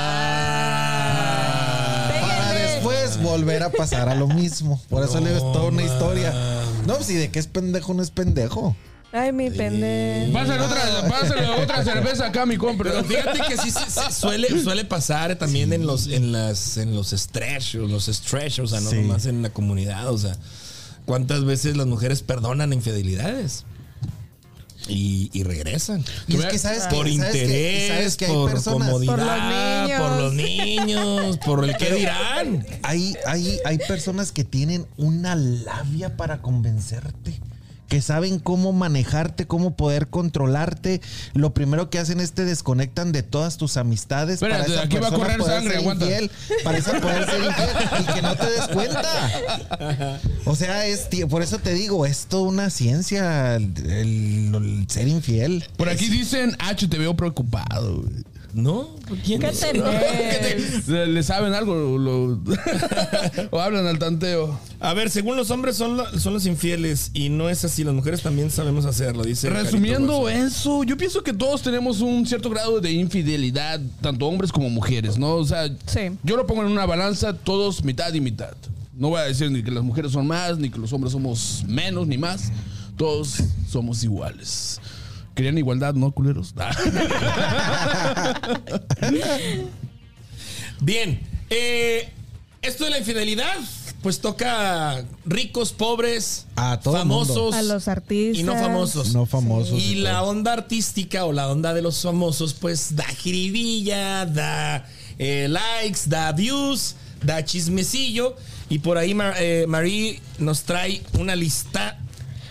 Ah. Para después volver a pasar a lo mismo. Por eso le digo, es toda una historia. No, si de qué es pendejo, no es pendejo. Ay, mi pendejo. Pásale otra, pásale otra cerveza acá, mi compra. Pero fíjate que sí se- se suele, suele pasar también en los en las en los stretch, los stretch, o sea, no Sí. nomás en la comunidad, o sea, cuántas veces las mujeres perdonan infidelidades y, y regresan. Y es que sabes que por interés, sabes que hay por personas. comodidad, Por los niños. por los niños, por el que dirán. Hay, hay, hay personas que tienen una labia para convencerte. Que saben cómo manejarte, cómo poder controlarte. Lo primero que hacen es te desconectan de todas tus amistades. Espérate, esa aquí va a correr sangre, aguanta. infiel, para esa poder ser infiel y que no te des cuenta. O sea, es ti- por eso te digo, es toda una ciencia el, ser infiel. Por aquí dicen, H, te veo preocupado. güey. ¿No? ¿Quién ¿Qué es? tenés? ¿Le, le saben algo? Lo- o hablan al tanteo. A ver, según los hombres son, son los infieles y no es así, las mujeres también sabemos hacerlo, dice. Resumiendo eso, yo pienso que todos tenemos un cierto grado de infidelidad, tanto hombres como mujeres, ¿no? O sea, Sí. yo lo pongo en una balanza, todos mitad y mitad. No voy a decir ni que las mujeres son más, ni que los hombres somos menos, ni más. Todos somos iguales. Querían igualdad, ¿no, culeros? Bien, eh, esto de la infidelidad, pues toca ricos, pobres, A todo mundo. famosos A los artistas. y no famosos. No famosos. Y la onda artística o la onda de los famosos, pues da jiribilla, da eh, likes, da views, da chismecillo. Y por ahí Mar- eh, Marie nos trae una lista.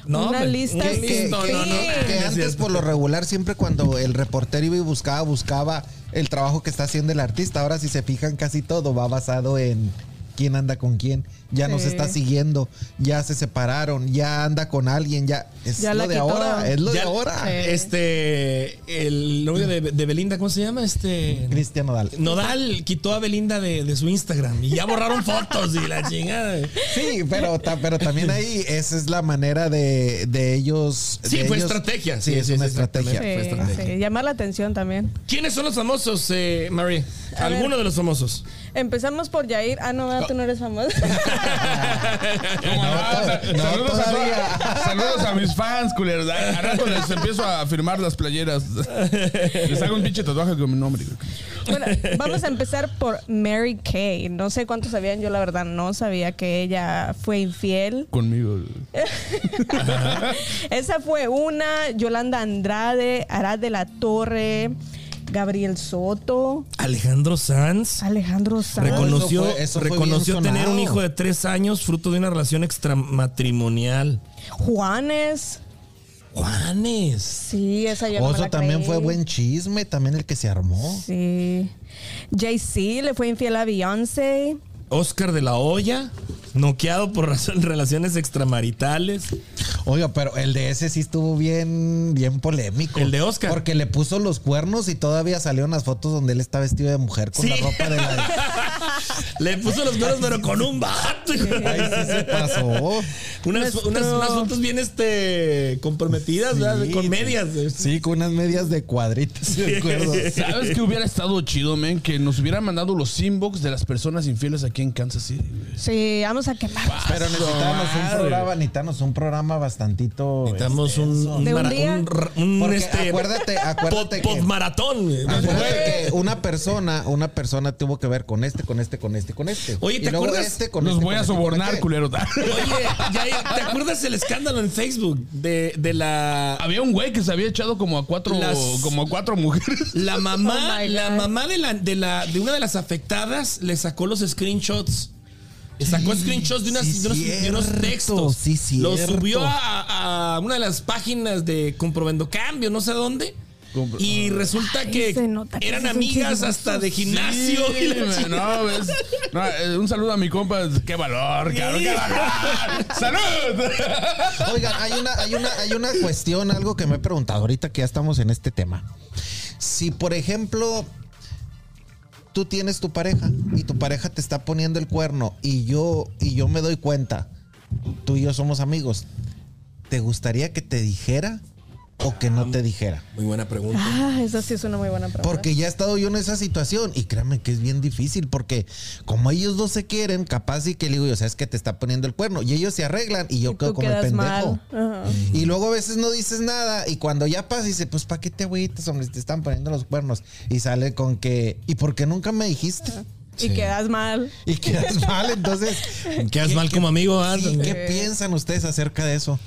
No, Una lista, un Que, que- listo, que- no, no, que- que no es antes por lo regular siempre cuando el reportero iba y buscaba, buscaba el trabajo que está haciendo el artista. Ahora si se fijan casi todo va basado en quién anda con quién. Ya no se Sí. está siguiendo, ya se separaron, ya anda con alguien, ya es Ya lo de quitó. ahora, es lo Ya- de ahora. Sí. Este, el novio de, de Belinda, ¿cómo se llama? Este. Cristian Nodal. Nodal quitó a Belinda de, de su Instagram y ya borraron fotos y la chingada. Sí, pero, ta- pero también ahí esa es la manera de, de ellos. Sí, de fue ellos- estrategia. Sí, es una estrategia. Fue estrategia. sí, llamar la atención también. ¿Quiénes son los famosos, eh, Marie? Alguno de los famosos. Empezamos por Jair. Ah, no, ¿verdad? tú no eres famoso. Saludos, a, saludos a mis fans, culeros. A a rato les empiezo a firmar las playeras. Les hago un pinche tatuaje con mi nombre. güey. bueno, vamos a empezar por Mary Kay. No sé cuántos sabían, yo la verdad no sabía que ella fue infiel. Conmigo. Esa fue una, Yolanda Andrade, Arad de la Torre. Gabriel Soto, Alejandro Sanz Alejandro Sanz. reconoció, eso fue- eso fue reconoció tener un hijo de tres años fruto de una relación extramatrimonial. Juanes. Juanes. Sí, esa yo no me Oso la también creí. fue buen chisme, también el que se armó. Sí. Jay-Z le fue infiel a Beyoncé. Oscar de la Hoya, noqueado por razón- relaciones extramaritales. Oiga, pero el de ese sí estuvo bien, bien polémico. El de Oscar. Porque le puso los cuernos y todavía salieron las fotos donde él está vestido de mujer con Sí. la ropa de la. Le puso los cuernos, pero con un vato. Ahí sí se pasó. Unas, Nuestro- unas, unas fotos bien este comprometidas, ¿verdad? Sí, con medias. Sí, con unas medias de cuadritos, de. ¿Sabes qué hubiera estado chido, men? Que nos hubieran mandado los inbox de las personas infieles aquí en Kansas City. güey. Sí, vamos a quemar. Pero necesitamos un programa, necesitamos un programa bastantito. Necesitamos un, un, ¿De un día? un ra- un, Porque este, acuérdate- acuérdate pod- que- podmaratón, güey. Acuérdate que una persona, una persona tuvo que ver con este, con este, con este, con este. Oye, ¿te y luego acuerdas? este con Nos este, voy con a este, sobornar, culero. Oye, ya- ¿te acuerdas el escándalo en Facebook de, de la Había un güey que se había echado como a cuatro, Las- como a cuatro mujeres. la mamá, Oh la mamá de la, de la de una de las afectadas le sacó los screenshots. Le sacó screenshots de, unas- sí, de unos, de unos cierto, textos. sí, Lo cierto. subió a, a una de las páginas de comprobando cambio, no sé dónde. Compro- Y resulta Ay, que eran amigas hasta de gimnasio. Sí, no, ves. No, eh, un saludo a mi compa. Qué valor, cabrón, qué valor. ¡Salud! Oigan, hay una, hay una, hay una cuestión, algo que me he preguntado ahorita que ya estamos en este tema. Si, por ejemplo, tú tienes tu pareja y tu pareja te está poniendo el cuerno y yo, y yo me doy cuenta, tú y yo somos amigos, ¿te gustaría que te dijera o que no te dijera? Muy buena pregunta. Ah, esa sí es una muy buena pregunta. Porque ya he estado yo en esa situación y créanme que es bien difícil porque como ellos dos se quieren, capaz y que le digo yo, sabes que te está poniendo el cuerno y ellos se arreglan y yo Y quedo como el pendejo. Y luego a veces no dices nada y cuando ya pasa dice, pues ¿para qué te agüitas, hombre? Te están poniendo los cuernos y sale con que, ¿y por qué nunca me dijiste? Y quedas mal. Y quedas mal, entonces. Quedas ¿qué- mal qué- como amigo, sí, ¿Qué piensan ustedes acerca de eso?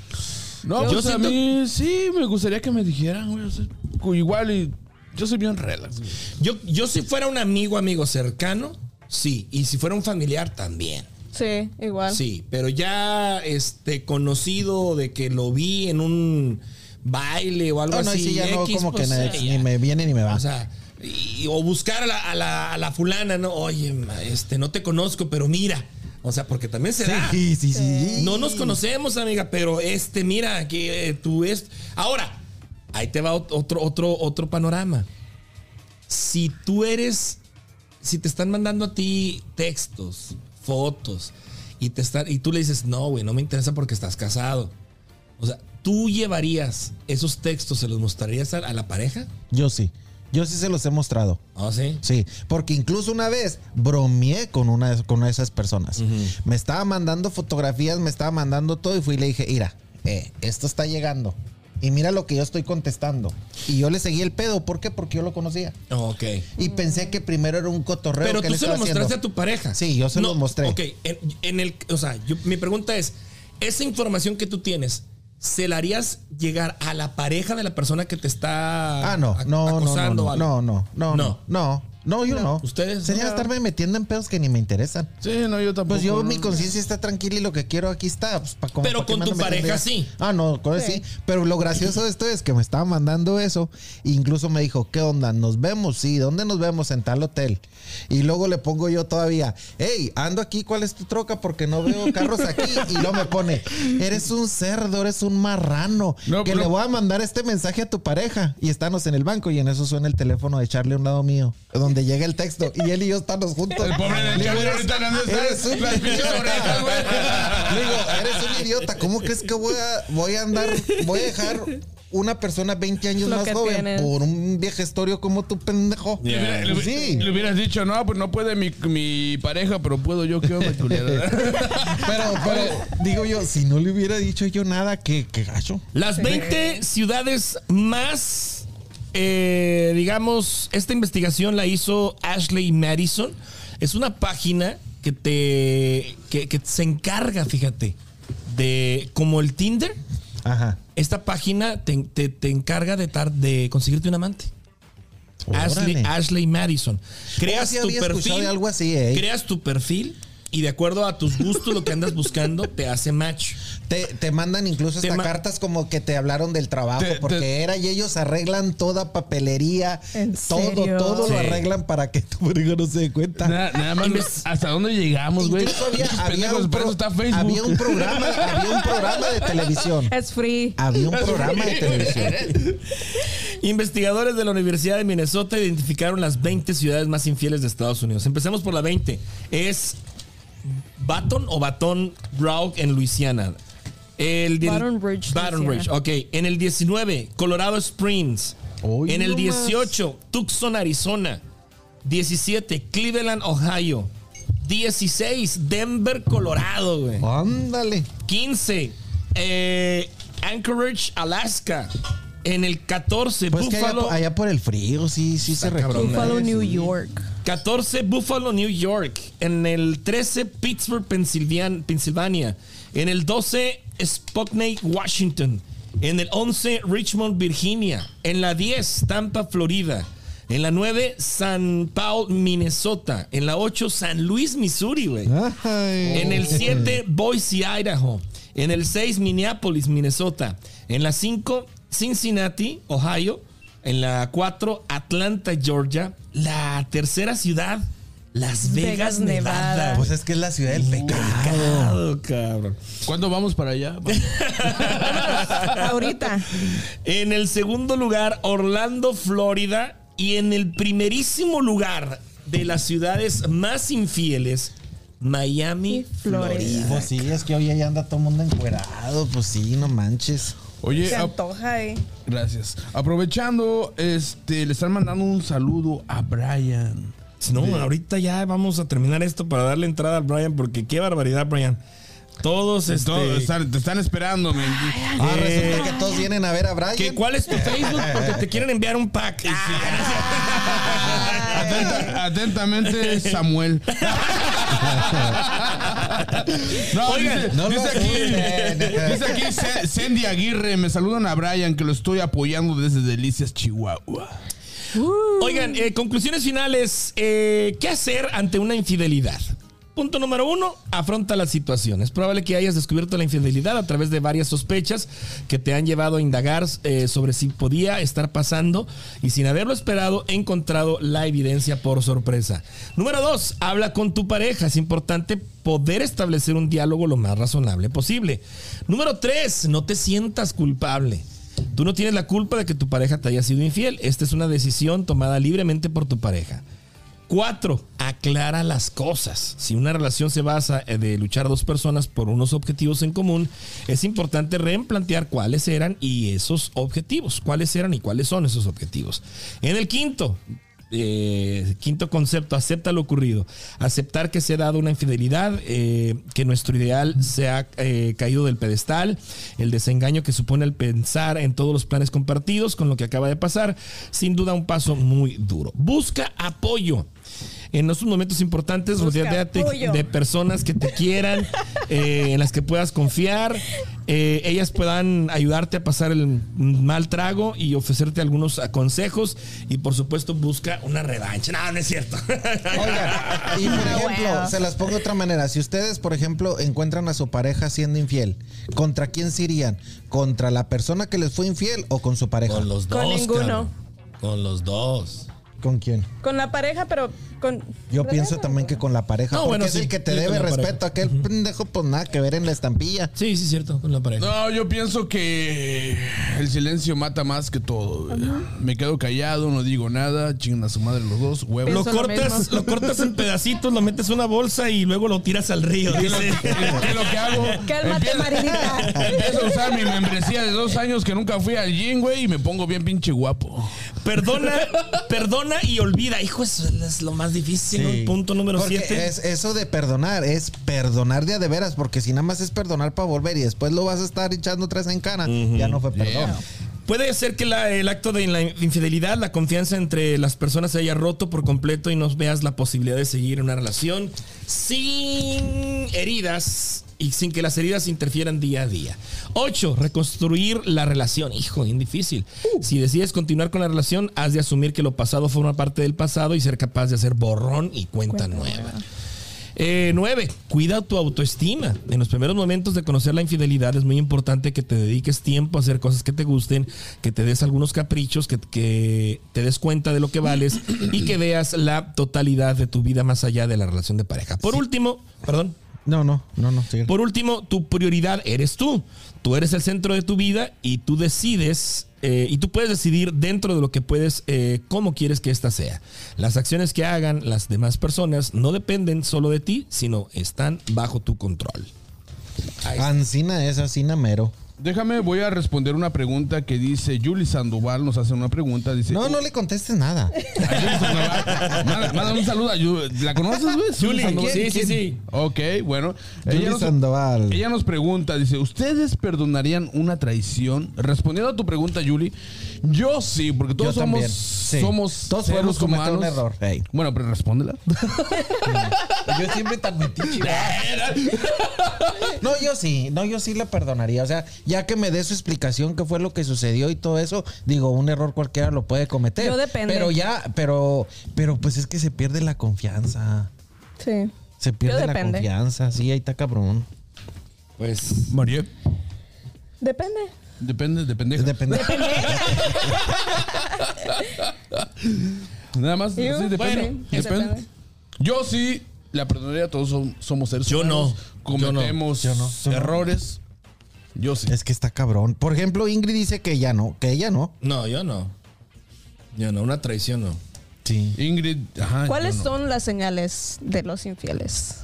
No, Yo pues a mí sí me gustaría que me dijeran, güey. o sea, igual y yo soy bien relax. güey. Yo, yo si fuera un amigo, amigo cercano, sí. Y si fuera un familiar, también. Sí, igual. Sí, pero ya este conocido de que lo vi en un baile o algo No, no, y así. sí, ya no, como pues, que na- ni me viene ni me va. O sea, y- o buscar a la, a la- a la fulana, ¿no? Oye, ma, este, no te conozco, pero mira. O sea, porque también se da. sí, sí, sí. No nos conocemos, amiga, pero este, mira, que eh, tú es. Ahora, ahí te va ot- otro, otro, otro panorama. Si tú eres, si te están mandando a ti textos, fotos, y te están, y tú le dices, no, güey, no me interesa porque estás casado. O sea, ¿tú llevarías esos textos, se los mostrarías a, a la pareja? Yo sí. Yo sí se los he mostrado. ¿Oh, sí? Sí, porque incluso una vez bromeé con una, con una de esas personas. Me estaba mandando fotografías, me estaba mandando todo y fui y le dije, mira, eh, esto está llegando. Y mira lo que yo estoy contestando. Y yo le seguí el pedo. ¿Por qué? Porque yo lo conocía. Ok. Y pensé que primero era un cotorreo. Pero que tú se lo mostraste haciendo. a tu pareja. Sí, yo se lo mostré. Ok, en, en el, o sea, yo- mi pregunta es, esa información que tú tienes, ¿se la harías llegar a la pareja de la persona que te está Ah, no, no, acosando no, no, no, no, No. no, no, no, yo no. ¿Ustedes? Sería No. estarme metiendo en pedos que ni me interesan. Sí, no, yo tampoco. Pues yo, no. mi conciencia está tranquila y lo que quiero aquí está. Pues, pa- como Pero con tu pareja ya. sí. Ah, no, con él sí. Pero lo gracioso de esto es que me estaba mandando eso. e incluso me dijo, ¿qué onda? ¿Nos vemos? Sí, ¿dónde nos vemos? En tal hotel. Y luego le pongo yo todavía, hey, ando aquí, ¿cuál es tu troca? Porque no veo carros aquí. Y luego me pone, eres un cerdo, eres un marrano. No, que pero- le voy a mandar este mensaje a tu pareja. Y estamos en el banco y en eso suena el teléfono de Charlie a un lado mío, donde llega el texto. Y él y yo estamos juntos. El pobre de Le digo, Charlie "Eres- ahorita no está- eres un las pinches idiota". orejas, güey. Digo, eres un idiota. ¿Cómo crees que voy a, voy a andar, voy a dejar una persona 20 años Lo más joven tienes. por un viejestorio como tu pendejo? Le, hubiera- le hubiera- sí. le hubieras dicho, no, pues no puede mi, mi pareja, pero puedo yo, ¿qué onda? Pero, pero, digo yo, si no le hubiera dicho yo nada, qué, qué gacho. Las 20 ciudades más, eh, digamos, esta investigación la hizo Ashley Madison. Es una página que te que, que se encarga, fíjate, de como el Tinder. Ajá. Esta página te, te- te encarga de, tar- de conseguirte un amante. Ashley, Órale. Ashley Madison. Creas sí tu perfil. de algo así, ¿eh? Creas tu perfil y de acuerdo a tus gustos, lo que andas buscando, te hace match. Te, te mandan incluso Te hasta ma- cartas como que te hablaron del trabajo, Te- porque te- era y ellos arreglan toda papelería, ¿En todo, serio? todo Sí. lo arreglan para que tu pareja no se dé cuenta. Nada, nada más, ¿hasta dónde llegamos, güey? Había, había un por eso pro- está Facebook. había un programa, había un programa de televisión. Es free. Había un programa de televisión. Investigadores de la Universidad de Minnesota identificaron las 20 ciudades más infieles de Estados Unidos. Empecemos por la 20. Es Baton o Baton Rouge en Luisiana. El Baton Rouge, Baton Rouge, ok. En el 19, Colorado Springs. Uy, en el no 18, Tucson, Arizona. 17, Cleveland, Ohio. 16, Denver, Colorado, güey. Ándale. 15, eh, Anchorage, Alaska. En el 14, Pues que allá, Buffalo. po- allá por el frío, sí, sí se recomienda. Buffalo. New Sí. York. 14, Buffalo, New York. En el 13, Pittsburgh, Pensilvania. En el 12, Spokane, Washington. En el 11, Richmond, Virginia. En la 10, Tampa, Florida. En la 9, San Paul, Minnesota. En la 8, San Luis, Missouri, güey. En el 7, Boise, Idaho. En el 6, Minneapolis, Minnesota. En la 5, Cincinnati, Ohio. En la 4, Atlanta, Georgia. La tercera ciudad, Las Vegas, Vegas, Nevada. Nevada. Pues es que es la ciudad del pecado. Pecado, cabrón. ¿Cuándo vamos para allá? Ahorita. En el segundo lugar, Orlando, Florida. Y en el primerísimo lugar de las ciudades más infieles, Miami, Florida. Florida. Pues sí, es que hoy ahí anda todo el mundo encuerado. Pues sí, no manches. Oye, Se antoja, eh. gracias. Aprovechando, este, le están mandando un saludo a Brian. No, ahorita ya vamos a terminar esto para darle entrada a Brian, porque qué barbaridad, Brian. Todos, este, están- te están esperando, men. Ah, Eh, resulta que todos vienen a ver a Brian. ¿qué- ¿Cuál es tu Facebook? Porque te quieren enviar un pack. Ah, Atenta- atentamente, Samuel. No, Oigan, dice, no lo dice aquí, dice aquí Sandy Aguirre, me saludan a Brian que lo estoy apoyando desde Delicias, Chihuahua. Oigan, eh, conclusiones finales. eh, ¿Qué hacer ante una infidelidad? Punto número uno, afronta la situación. Es probable que hayas descubierto la infidelidad a través de varias sospechas que te han llevado a indagar eh, sobre si podía estar pasando y sin haberlo esperado, encontrado la evidencia por sorpresa. Número dos, habla con tu pareja. Es importante poder establecer un diálogo lo más razonable posible. Número tres, no te sientas culpable. Tú no tienes la culpa de que tu pareja te haya sido infiel. Esta es una decisión tomada libremente por tu pareja. Cuatro, aclara las cosas. Si una relación se basa eh, de luchar dos personas por unos objetivos en común, es importante replantear cuáles eran y esos objetivos. Cuáles eran y cuáles son esos objetivos. En el quinto, eh, quinto concepto, acepta lo ocurrido. Aceptar que se ha dado una infidelidad, eh, que nuestro ideal se ha eh, caído del pedestal, el desengaño que supone el pensar en todos los planes compartidos con lo que acaba de pasar, sin duda un paso muy duro. Busca apoyo. En estos momentos importantes, rodeate de personas que te quieran, eh, en las que puedas confiar. eh, ellas puedan ayudarte a pasar el mal trago y ofrecerte algunos consejos. Y por supuesto, busca una revancha. No, no es cierto. Oigan, y por ejemplo, Wow. se las pongo de otra manera. Si ustedes, por ejemplo, encuentran a su pareja siendo infiel, ¿contra quién se irían? ¿Contra la persona que les fue infiel o con su pareja? Con los Con dos. ninguno. cabrón. Con los dos. ¿Con quién? Con la pareja, pero con. Yo pienso también que con la pareja. No, porque bueno, es sí, el que te sí, debe respeto. Aquel pendejo, pues nada que ver en la estampilla. Sí, sí, cierto. Con la pareja. No, yo pienso que el silencio mata más que todo. güey. Me quedo callado, no digo nada, chingan a su madre los dos, huevos. Lo cortas, lo cortas en pedacitos, lo metes en una bolsa y luego lo tiras al río. ¿Qué es lo, dice. qué es lo que hago? Cálmate, Marinita. Empiezo a usar mi membresía de dos años que nunca fui al gym, güey, y me pongo bien pinche guapo. Perdona, perdona y olvida. Hijo, eso es lo más difícil. ¿no? Sí. Punto número Porque 7. es eso de perdonar, es perdonar de a de veras, porque si nada más es perdonar para volver y después lo vas a estar echando tres en cara, ya no fue perdón. Puede ser que la- el acto de la infidelidad, la confianza entre las personas se haya roto por completo y no veas la posibilidad de seguir una relación sin heridas y sin que las heridas interfieran día a día. 8. Reconstruir la relación. Hijo, bien difícil. Si decides continuar con la relación, has de asumir que lo pasado forma parte del pasado y ser capaz de hacer borrón y cuenta, nueva. Eh, nueve, cuida tu autoestima. En los primeros momentos de conocer la infidelidad es muy importante que te dediques tiempo a hacer cosas que te gusten, que te des algunos caprichos, que, que te des cuenta de lo que vales y que veas la totalidad de tu vida más allá de la relación de pareja. Por último, perdón. No, no, no, no. sigue. Por último, tu prioridad eres tú. Tú eres el centro de tu vida y tú decides eh, y tú puedes decidir dentro de lo que puedes eh, cómo quieres que ésta sea. Las acciones que hagan las demás personas no dependen solo de ti, sino están bajo tu control. Ancina es Ancina mero. Déjame, voy a responder una pregunta que dice Julie Sandoval, nos hace una pregunta, dice... No, no le contestes nada. Julie manda, manda un saludo a Yu- ¿La conoces, güey? Julie, Sandoval. sí, sí, sí. Ok, bueno. Julie Ella nos, Sandoval. ella nos pregunta, dice, ¿ustedes perdonarían una traición? Respondiendo a tu pregunta, Julie, yo sí, porque todos Yo somos, también, sí. somos Todos seres podemos cometer un humanos. error. Ey. Bueno, pero respóndela. Yo siempre tan metiche. No, yo sí, no, yo sí le perdonaría. O sea, ya que me dé su explicación qué fue lo que sucedió y todo eso, digo, un error cualquiera lo puede cometer. Yo depende. Pero ya, pero, pero pues es que se pierde la confianza. Sí. Se pierde Yo la depende. confianza, sí, ahí está cabrón. Pues María. Depende. Depende, depende. Depende. Nada más. Yo, sí, depende. bueno, depende. depende. Yo sí la perdonaría, todos som- somos seres Yo no. humanos. Yo no. Cometemos Yo no. Tú no. errores. Yo sí. Es que está cabrón. Por ejemplo, Ingrid dice que ella no, que ella no. no, yo no. Yo no, una traición no. Sí. Ingrid, ajá. ¿Cuáles yo no. son las señales de los infieles?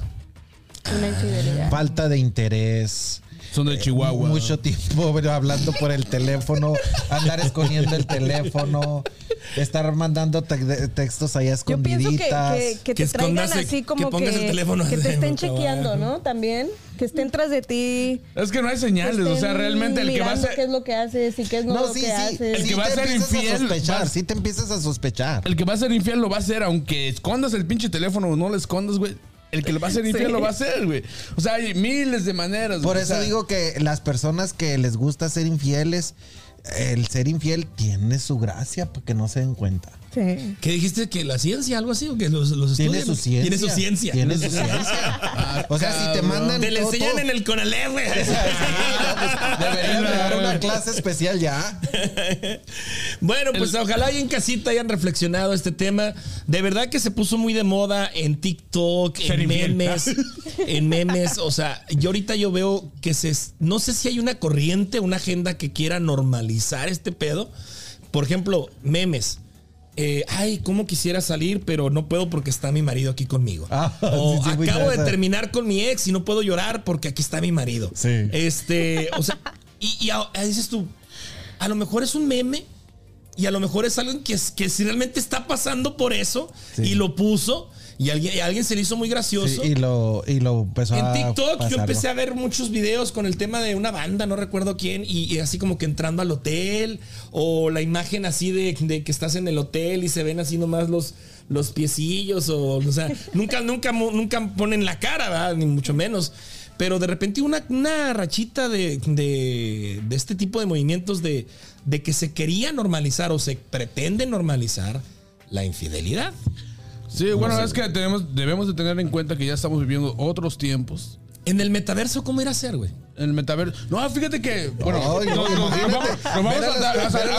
Una infidelidad. Falta de interés. Son de Chihuahua. Mucho tiempo pero hablando por el teléfono, andar escondiendo el teléfono, estar mandando te- textos allá Yo pienso que, escondiditas. que, que Que te traigan así como que pongas el teléfono que te estén chequeando. ¿no? También. Que estén tras de ti. Es que no hay señales. O sea, realmente el que va a ser. qué es lo que haces y qué es no, No, lo sí, que sí. haces. El sí que va a ser infiel, A sospechar, va- sí te empiezas a sospechar. El que va a ser infiel lo va a hacer, aunque escondas el pinche teléfono o no lo escondas, güey. El que lo va a ser infiel Sí. lo va a hacer, güey. O sea, hay miles de maneras. Por güey. O eso sea, digo que las personas que les gusta ser infieles, el ser infiel tiene su gracia para que no se den cuenta. Sí. ¿Qué dijiste? ¿Que la ciencia, algo así? ¿O que los, los Tiene estudian? su ciencia. Tiene su ciencia. Tiene su ciencia. o sea, si te mandan. Te le enseñan todo- en el Conalep, güey. Deberían de dar una clase especial ya. Bueno, pues ojalá ahí en casita hayan reflexionado este tema. De verdad que se puso muy de moda en TikTok, en memes, en memes. O sea, yo ahorita yo veo que se, no sé si hay una corriente, una agenda que quiera normalizar este pedo. Por ejemplo, memes. Eh, ay, cómo quisiera salir, pero no puedo porque está mi marido aquí conmigo. Ah, o sí, sí, muy acabo de terminar con mi ex y no puedo llorar porque aquí está mi marido. Sí. Este, o sea, y, y a- a- dices tú, a lo mejor es un meme y a lo mejor es alguien que, que si realmente está pasando por eso y lo puso y alguien, y alguien se le hizo muy gracioso. Sí, y lo, y lo empezó en a TikTok yo empecé a ver muchos videos con el tema de una banda, no recuerdo quién, y, y así como que entrando al hotel, o la imagen así de, de que estás en el hotel y se ven así nomás los, los piecillos, o, o sea, nunca, nunca, nunca ponen la cara, ¿verdad? ni mucho menos. Pero de repente una, una rachita de, de, de este tipo de movimientos de, de que se quería normalizar o se pretende normalizar la infidelidad. Sí, bueno, es que tenemos, debemos de tener en cuenta que ya estamos viviendo otros tiempos. En el metaverso, ¿cómo era a ser, güey? En el metaverso. No, fíjate que. Bueno, Ay, no, no, no, nos vamos, nos vamos ver a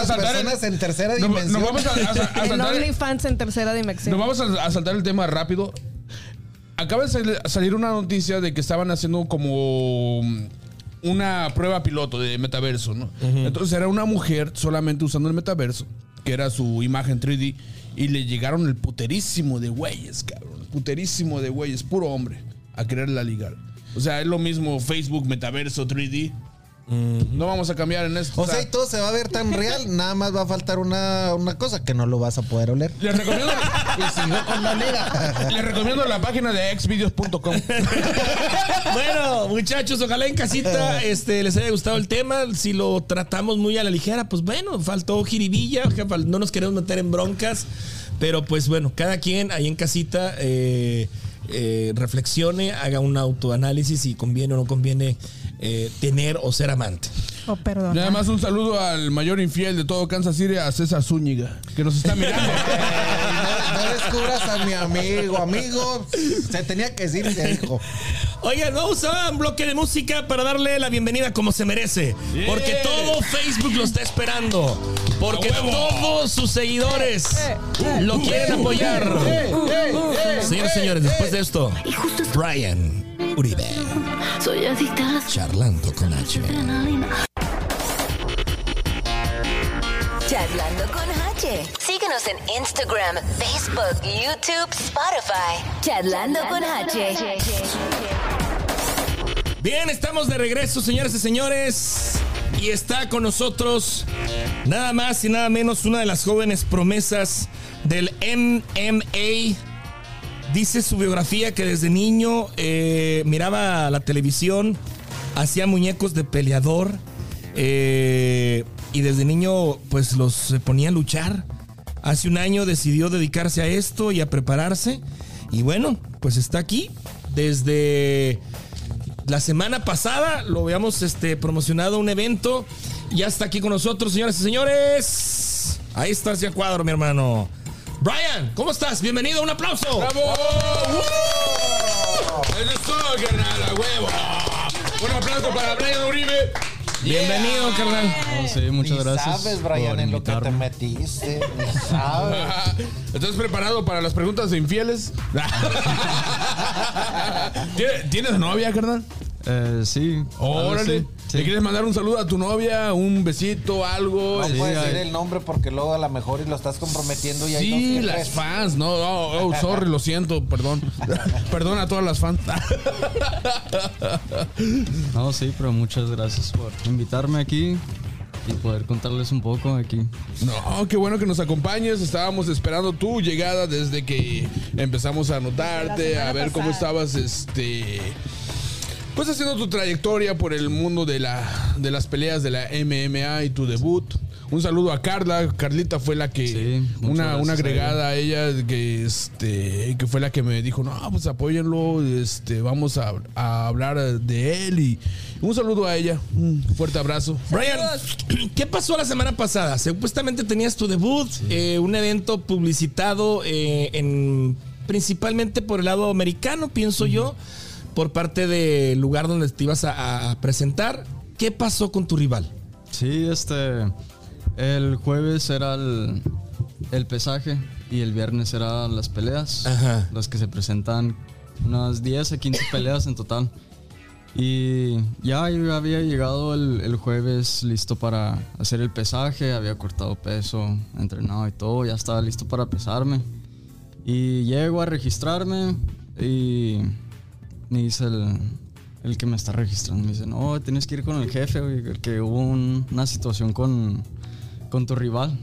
saltar- a, el- en tercera nos- nos dimensión. vamos a, a- a En saltar el- OnlyFans en tercera dimensión. Nos vamos a, a saltar el tema rápido. Acaba de sal- salir una noticia de que estaban haciendo como una prueba piloto de metaverso, ¿no? Entonces era una mujer solamente usando el metaverso, que era su imagen 3D, y le llegaron el puterísimo de güeyes, cabrón. Puterísimo de güeyes, puro hombre, a quererla ligar. O sea, es lo mismo Facebook, metaverso, 3D. No vamos a cambiar en esto. O sea, y todo se va a ver tan real, nada más va a faltar una, una cosa que no lo vas a poder oler. les recomiendo, les recomiendo la página de exvideos.com. Bueno, muchachos, ojalá en casita este, les haya gustado el tema. Si lo tratamos muy a la ligera, pues bueno, faltó jiribilla, no nos queremos meter en broncas. Pero pues bueno, cada quien ahí en casita, eh, eh, reflexione, haga un autoanálisis si conviene o no conviene eh, tener o ser amante. Oh, perdón. Nada más un saludo al mayor infiel de todo Kansas City, a César Zúñiga, que nos está mirando. No descubras a mi amigo, amigo. Se tenía que decir y se dijo. Oigan, vamos a un bloque de música para darle la bienvenida como se merece. Porque todo Facebook lo está esperando. Porque todos sus seguidores Eh, lo quieren apoyar. Señores, señores, después de esto, Brian Uribe, soy adicta charlando con H. Charlando con H. Síguenos en Instagram, Facebook, YouTube, Spotify. Charlando con H. Bien, estamos de regreso, señoras y señores. Y está con nosotros nada más y nada menos una de las jóvenes promesas del MMA. Dice su biografía que desde niño eh, miraba la televisión, hacía muñecos de peleador eh, y desde niño pues los ponía a luchar. Hace un año decidió dedicarse a esto y a prepararse. Y bueno, pues está aquí desde la semana pasada lo habíamos este, promocionado un evento. Ya está aquí con nosotros, señoras y señores. Ahí está hacia cuadro, mi hermano. Brian, ¿cómo estás? Bienvenido, un aplauso. ¡Bravo! ¡Eso es todo, carnal! ¡A huevo! Un aplauso para Brian Uribe. Bienvenido, carnal. No, sí, muchas Ni gracias. sabes, Brian, en lo que te metiste. Ni sabes. ¿Estás preparado para las preguntas de infieles? ¿Tienes- ¿Tienes novia, carnal? Eh, sí. Órale. Sí, sí. ¿Le quieres mandar un saludo a tu novia? ¿Un besito? ¿Algo? No Sí, puedes decir el nombre porque luego a lo mejor y lo estás comprometiendo y hay dos Sí, las tres. fans. No, oh, oh, sorry, lo siento, perdón. Perdón a todas las fans. No, sí, pero muchas gracias por invitarme aquí y poder contarles un poco aquí. No, qué bueno que nos acompañes. Estábamos esperando tu llegada desde que empezamos a notarte, a ver cómo estabas, este, pues haciendo tu trayectoria por el mundo de la, de las peleas de la MMA y tu debut. Un saludo a Carla. Carlita fue la que, Sí, una, una a agregada a ella que, este, que fue la que me dijo, no, pues apóyenlo, este, vamos a, a hablar de él y un saludo a ella. Un fuerte abrazo. Brian, ¿qué pasó la semana pasada? Supuestamente tenías tu debut, eh, un evento publicitado eh, en, principalmente por el lado americano, pienso yo, por parte del lugar donde te ibas a, a presentar. ¿Qué pasó con tu rival? Sí, este. El jueves era el, el pesaje y el viernes eran las peleas. Ajá. Las que se presentan unas 10 a 15 peleas en total. Y ya yo había llegado el, el jueves listo para hacer el pesaje, había cortado peso, entrenado y todo, ya estaba listo para pesarme. Y llego a registrarme y me dice el, el que me está registrando, me dice, no, tienes que ir con el jefe, güey, que hubo un- una situación con, con tu rival.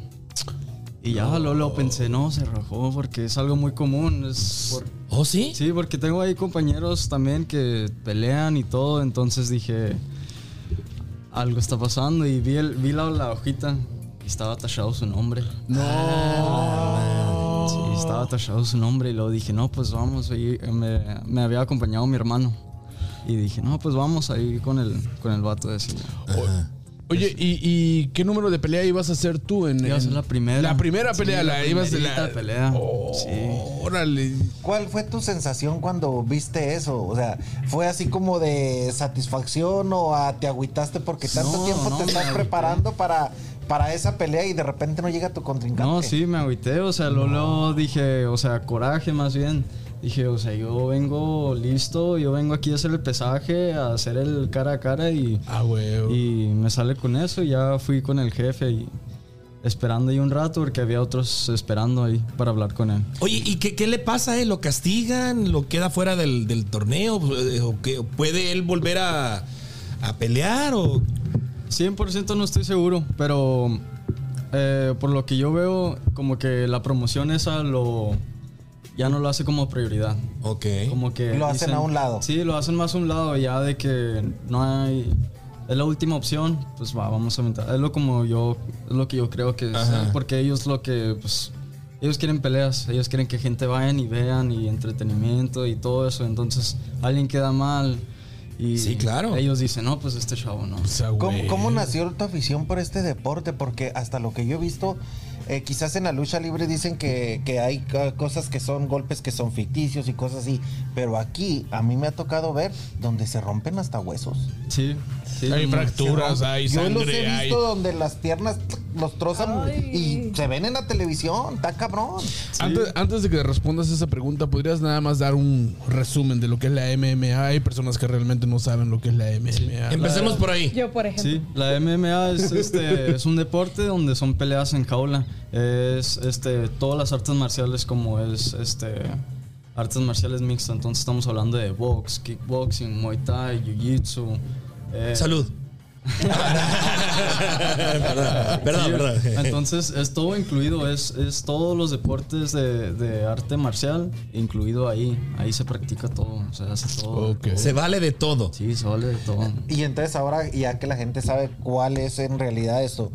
Y ya lo, lo pensé, no, se rajó porque es algo muy común. Es por- ¿Oh, sí? Sí, porque tengo ahí compañeros también que pelean y todo, entonces dije, algo está pasando y vi, el, vi la, la hojita y estaba tachado su nombre. No. Sí, estaba tachado su nombre y luego dije, no, pues vamos, y me, me había acompañado mi hermano. Y dije, no, pues vamos ahí con el, con el vato de ese. Oye, ¿y, y qué número de pelea ibas a hacer tú en, Iba a ser la primera. La primera Sí, pelea, la la, ibas de la pelea. Oh, Sí. Órale. ¿Cuál fue tu sensación cuando viste eso? O sea, ¿fue así como de satisfacción o ah, te agüitaste porque tanto No, tiempo no, te estás preparando para, para esa pelea y de repente no llega tu contrincante? No, sí, me agüité, o sea, luego, luego dije, o sea, coraje más bien. Dije, o sea, yo vengo listo, yo vengo aquí a hacer el pesaje, a hacer el cara a cara y, Ah, y me sale con eso. y Ya fui con el jefe y esperando ahí un rato porque había otros esperando ahí para hablar con él. Oye, ¿y qué, qué le pasa a él? ¿Lo castigan? ¿Lo queda fuera del, del torneo? Eh, ¿O qué? ¿Puede él volver a, a pelear? ¿O 100% no estoy seguro, pero eh, por lo que yo veo, como que la promoción esa lo ya no lo hace como prioridad. Ok. Como que Lo hacen a un lado. Sí, lo hacen más a un lado ya de que no hay es la última opción, pues va, vamos a aumentar. Es lo como yo es lo que yo creo que es, Ajá. porque ellos lo que pues ellos quieren peleas, ellos quieren que gente vayan y vean y entretenimiento y todo eso. Entonces, alguien queda mal y Sí, claro. ellos dicen, no, pues este chavo no. ¿Cómo, cómo nació tu afición por este deporte? Porque hasta lo que yo he visto, eh, quizás en la lucha libre dicen que, que hay cosas que son golpes que son ficticios y cosas así, pero aquí a mí me ha tocado ver donde se rompen hasta huesos. Sí, sí. Hay fracturas, hay yo los sangre, he hay. visto donde las piernas los trozan Ay. y se ven en la televisión, está cabrón. Antes, antes de que respondas esa pregunta, ¿podrías nada más dar un resumen de lo que es la MMA? Hay personas que realmente no saben lo que es la MMA. Empecemos por ahí. Yo, por ejemplo. Sí, la MMA es, este, es un deporte donde son peleas en jaula. Es este, todas las artes marciales como es este, artes marciales mixtas. Entonces estamos hablando de box, kickboxing, muay thai, jiu-jitsu. eh, Salud. Perdón, perdón, Sí, perdón. Entonces es todo incluido, es, es todos los deportes de, de arte marcial incluido ahí. Ahí se practica todo, se hace todo. Se vale de todo. Sí, se vale de todo. Y entonces ahora, ya que la gente sabe cuál es en realidad eso,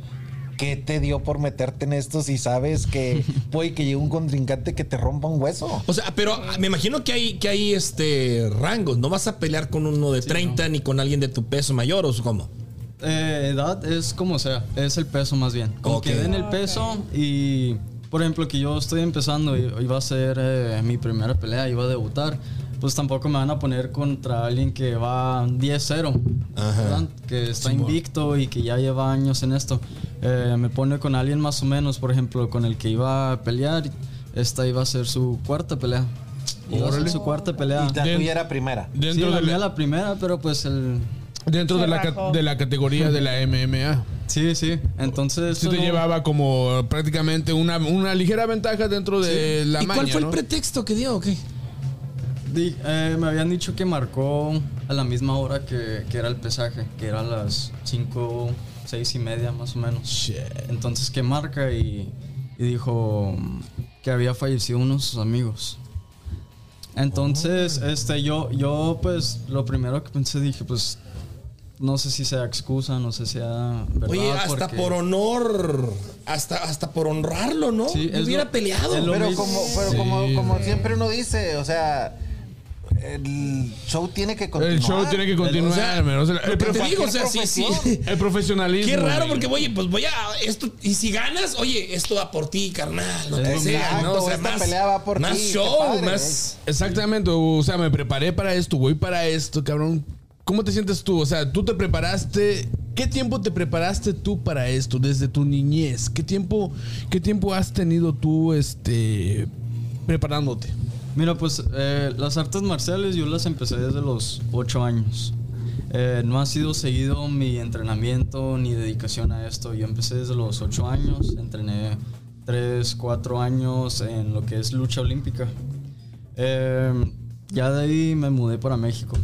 ¿qué te dio por meterte en esto si sabes que puede que llegue un contrincante que te rompa un hueso? O sea, pero me imagino que hay, que hay este rangos. No vas a pelear con uno de 30 ni con alguien de tu peso mayor o cómo. Eh, edad es como sea, es el peso más bien. Como Ok. que den el peso y, por ejemplo, que yo estoy empezando y iba a ser eh, mi primera pelea, iba a debutar, pues tampoco me van a poner contra alguien que va 10-0, ¿verdad? que está invicto y que ya lleva años en esto. Eh, me pone con alguien más o menos, por ejemplo, con el que iba a pelear, esta iba a ser su cuarta pelea. Iba a ser su cuarta pelea. Y la tuya era primera. Sí, Dentro, la de, mía la primera, pero pues el... dentro de, la, de la categoría de la MMA. Sí, sí. Entonces... Sí te llevaba como prácticamente una, una ligera ventaja dentro de la ¿Y maña, cuál fue ¿no? el pretexto que dio o qué? Di- eh, me habían dicho que marcó a la misma hora que, que era el pesaje, que era a las 5, 6 y media más o menos. Entonces que marca y, y dijo que había fallecido uno de sus amigos. Entonces, este, yo, yo pues lo primero que pensé dije, pues no sé si sea excusa, no sé si sea verdad. Oye, hasta porque- por honor, hasta, hasta por honrarlo, ¿no? Sí, es hubiera lo- peleado. es Pero como, pero Sí, como, siempre uno dice, o sea, el show tiene que continuar. El show tiene que continuar, O sea, men, o sea, lo el, que te profe- digo, o sea, sí, sí. el profesionalismo. Qué raro, porque, oye, pues voy a. Esto, y si ganas, oye, esto va por ti, carnal. Lo que Exacto, sea, ¿no? O sea, esta más, pelea va por más ti, show, padre, más. Exactamente, o sea, me preparé para esto, voy para esto, cabrón. ¿Cómo te sientes tú? O sea, tú te preparaste. ¿Qué tiempo te preparaste tú para esto desde tu niñez? ¿Qué tiempo, qué tiempo has tenido tú, este, preparándote? Mira, pues eh, las artes marciales yo las empecé desde los 8 años. Eh, no ha sido seguido mi entrenamiento ni dedicación a esto. Yo empecé desde los 8 años, entrené 3, 4 años en lo que es lucha olímpica. Eh, ya de ahí me mudé para México.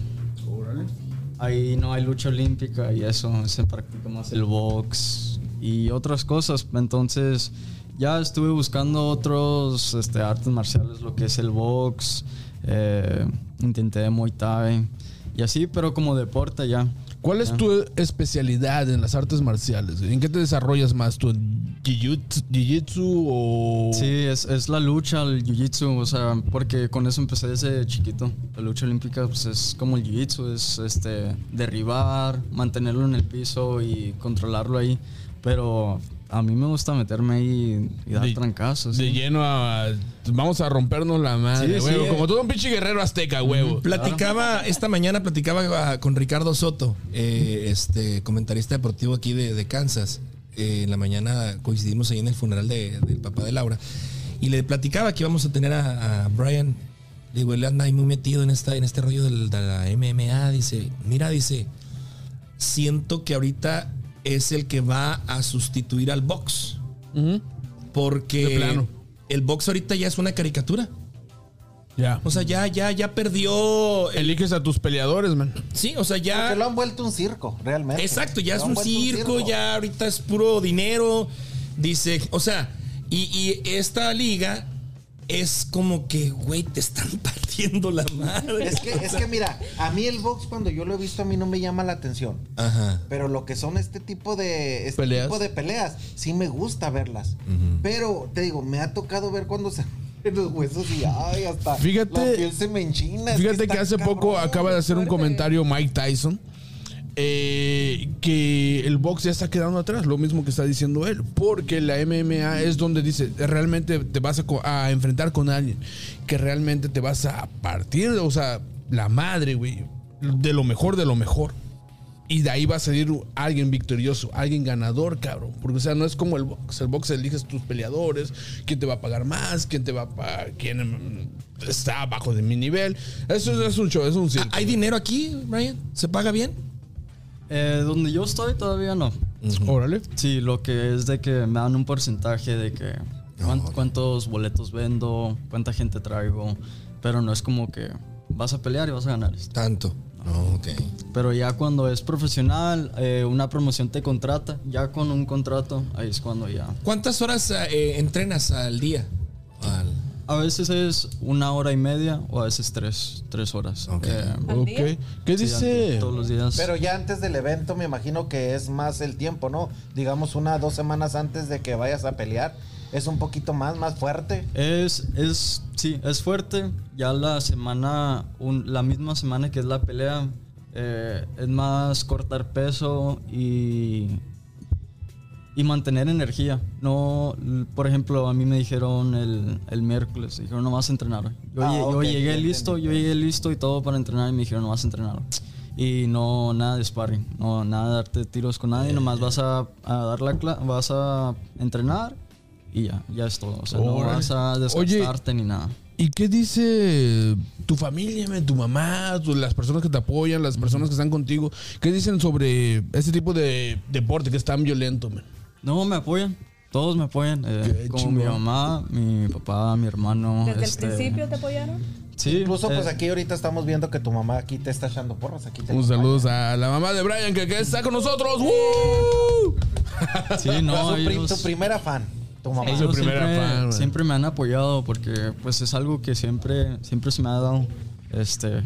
Ahí no hay lucha olímpica y eso, se practica más el box y otras cosas. Entonces ya estuve buscando otros este, artes marciales, lo que es el box, eh, intenté Muay Thai y así, pero como deporte ya. ¿Cuál es Ya. tu especialidad en las artes marciales? ¿En qué te desarrollas más? ¿Tu jiu-jitsu jiu-jitsu o...? Sí, es, es la lucha, el jiu-jitsu, o sea, porque con eso empecé desde chiquito. La lucha olímpica pues, es como el jiu-jitsu, es este, derribar, mantenerlo en el piso y controlarlo ahí. Pero a mí me gusta meterme ahí y dar De- trancazos. De lleno a... Vamos a rompernos la madre, Sí, huevo. sí. Como todo un pinche guerrero azteca, huevo. Platicaba, esta mañana platicaba ah, con Ricardo Soto, eh, este comentarista deportivo aquí de, de Kansas. Eh, en la mañana coincidimos ahí en el funeral de- del papá de Laura. Y le platicaba que íbamos a tener a, a Brian. Digo, él anda ahí muy metido en, esta, en este rollo del- de la MMA. Dice, mira, dice, siento que ahorita es el que va a sustituir al box. Porque plano. el box ahorita ya es una caricatura. Ya. O sea, ya, ya, ya perdió. el- Eliges a tus peleadores, man. sí, o sea, Porque ya. lo han vuelto un circo, realmente. Exacto, ya Lo es un vuelto circo, ya ahorita es puro dinero. Dice, o sea, y, y esta liga es como que, güey, te están partiendo la madre. Es que, es que mira, a mí el box cuando yo lo he visto a mí no me llama la atención. Ajá. Pero lo que son este tipo de este Peleas. tipo de peleas, sí me gusta verlas. Pero te digo, me ha tocado ver cuando se los huesos y ay, hasta Fíjate- la piel se me enchina. Fíjate que, hace poco acaba de hacer un comentario Mike Tyson. Eh, que el box ya está quedando atrás, lo mismo que está diciendo él, porque la MMA es donde dice, realmente te vas a, enfrentar con alguien, que realmente te vas a partir, o sea, la madre, güey, de lo mejor de lo mejor. Y de ahí va a salir alguien victorioso, alguien ganador, cabrón. Porque, o sea, no es como el box. El box eliges tus peleadores, quién te va a pagar más, quién te va a quién está abajo de mi nivel. Eso es un show, es un circo. ¿Hay dinero aquí, Brian? ¿Se paga bien? Eh, donde yo estoy todavía no. Órale. Sí, lo que es de que me dan un porcentaje de que cuán- cuántos boletos vendo, cuánta gente traigo, pero no es como que vas a pelear y vas a ganar. Tanto. No, ok. Pero ya cuando es profesional, eh, una promoción te contrata, ya con un contrato, ahí es cuando ya. ¿Cuántas horas eh, entrenas al día? A veces es una hora y media o a veces tres, tres horas. Ok. Eh. ¿Qué sí, dice? Todos los días. Pero ya antes del evento me imagino que es más el tiempo, ¿no? Digamos una dos semanas antes de que vayas a pelear. Es un poquito más, más fuerte. Es, es, sí, es fuerte. Ya la semana, un- la misma semana que es la pelea, eh, es más cortar peso y, y mantener energía. No, por ejemplo, a mí me dijeron el, el miércoles, dijeron no vas a entrenar. hoy". Yo, Ah, yo llegué listo, yo llegué listo y todo para entrenar y me dijeron no vas a entrenar. hoy". Y no, nada de sparring, no, nada de darte tiros con nadie, nomás vas a, a dar la vas a entrenar y ya, ya es todo. O sea, no vas a desgastarte ni nada. ¿Y qué dice tu familia, tu mamá, tu- las personas que te apoyan, las personas que están contigo? ¿Qué dicen sobre este tipo de deporte que es tan violento? No, me apoyan. Todos me apoyan. eh, como mi mamá, mi papá, mi hermano. ¿Desde este, el principio te apoyaron? Sí. Incluso pues aquí ahorita estamos viendo que tu mamá aquí te está echando porras. Aquí te Un saludo a la mamá de Brian que, que está con nosotros. ¡Woo! Sí, no, ellos, tu primera fan, tu mamá. Su ellos primera siempre, fan, siempre me han apoyado porque pues es algo que siempre, siempre se me ha dado. Este,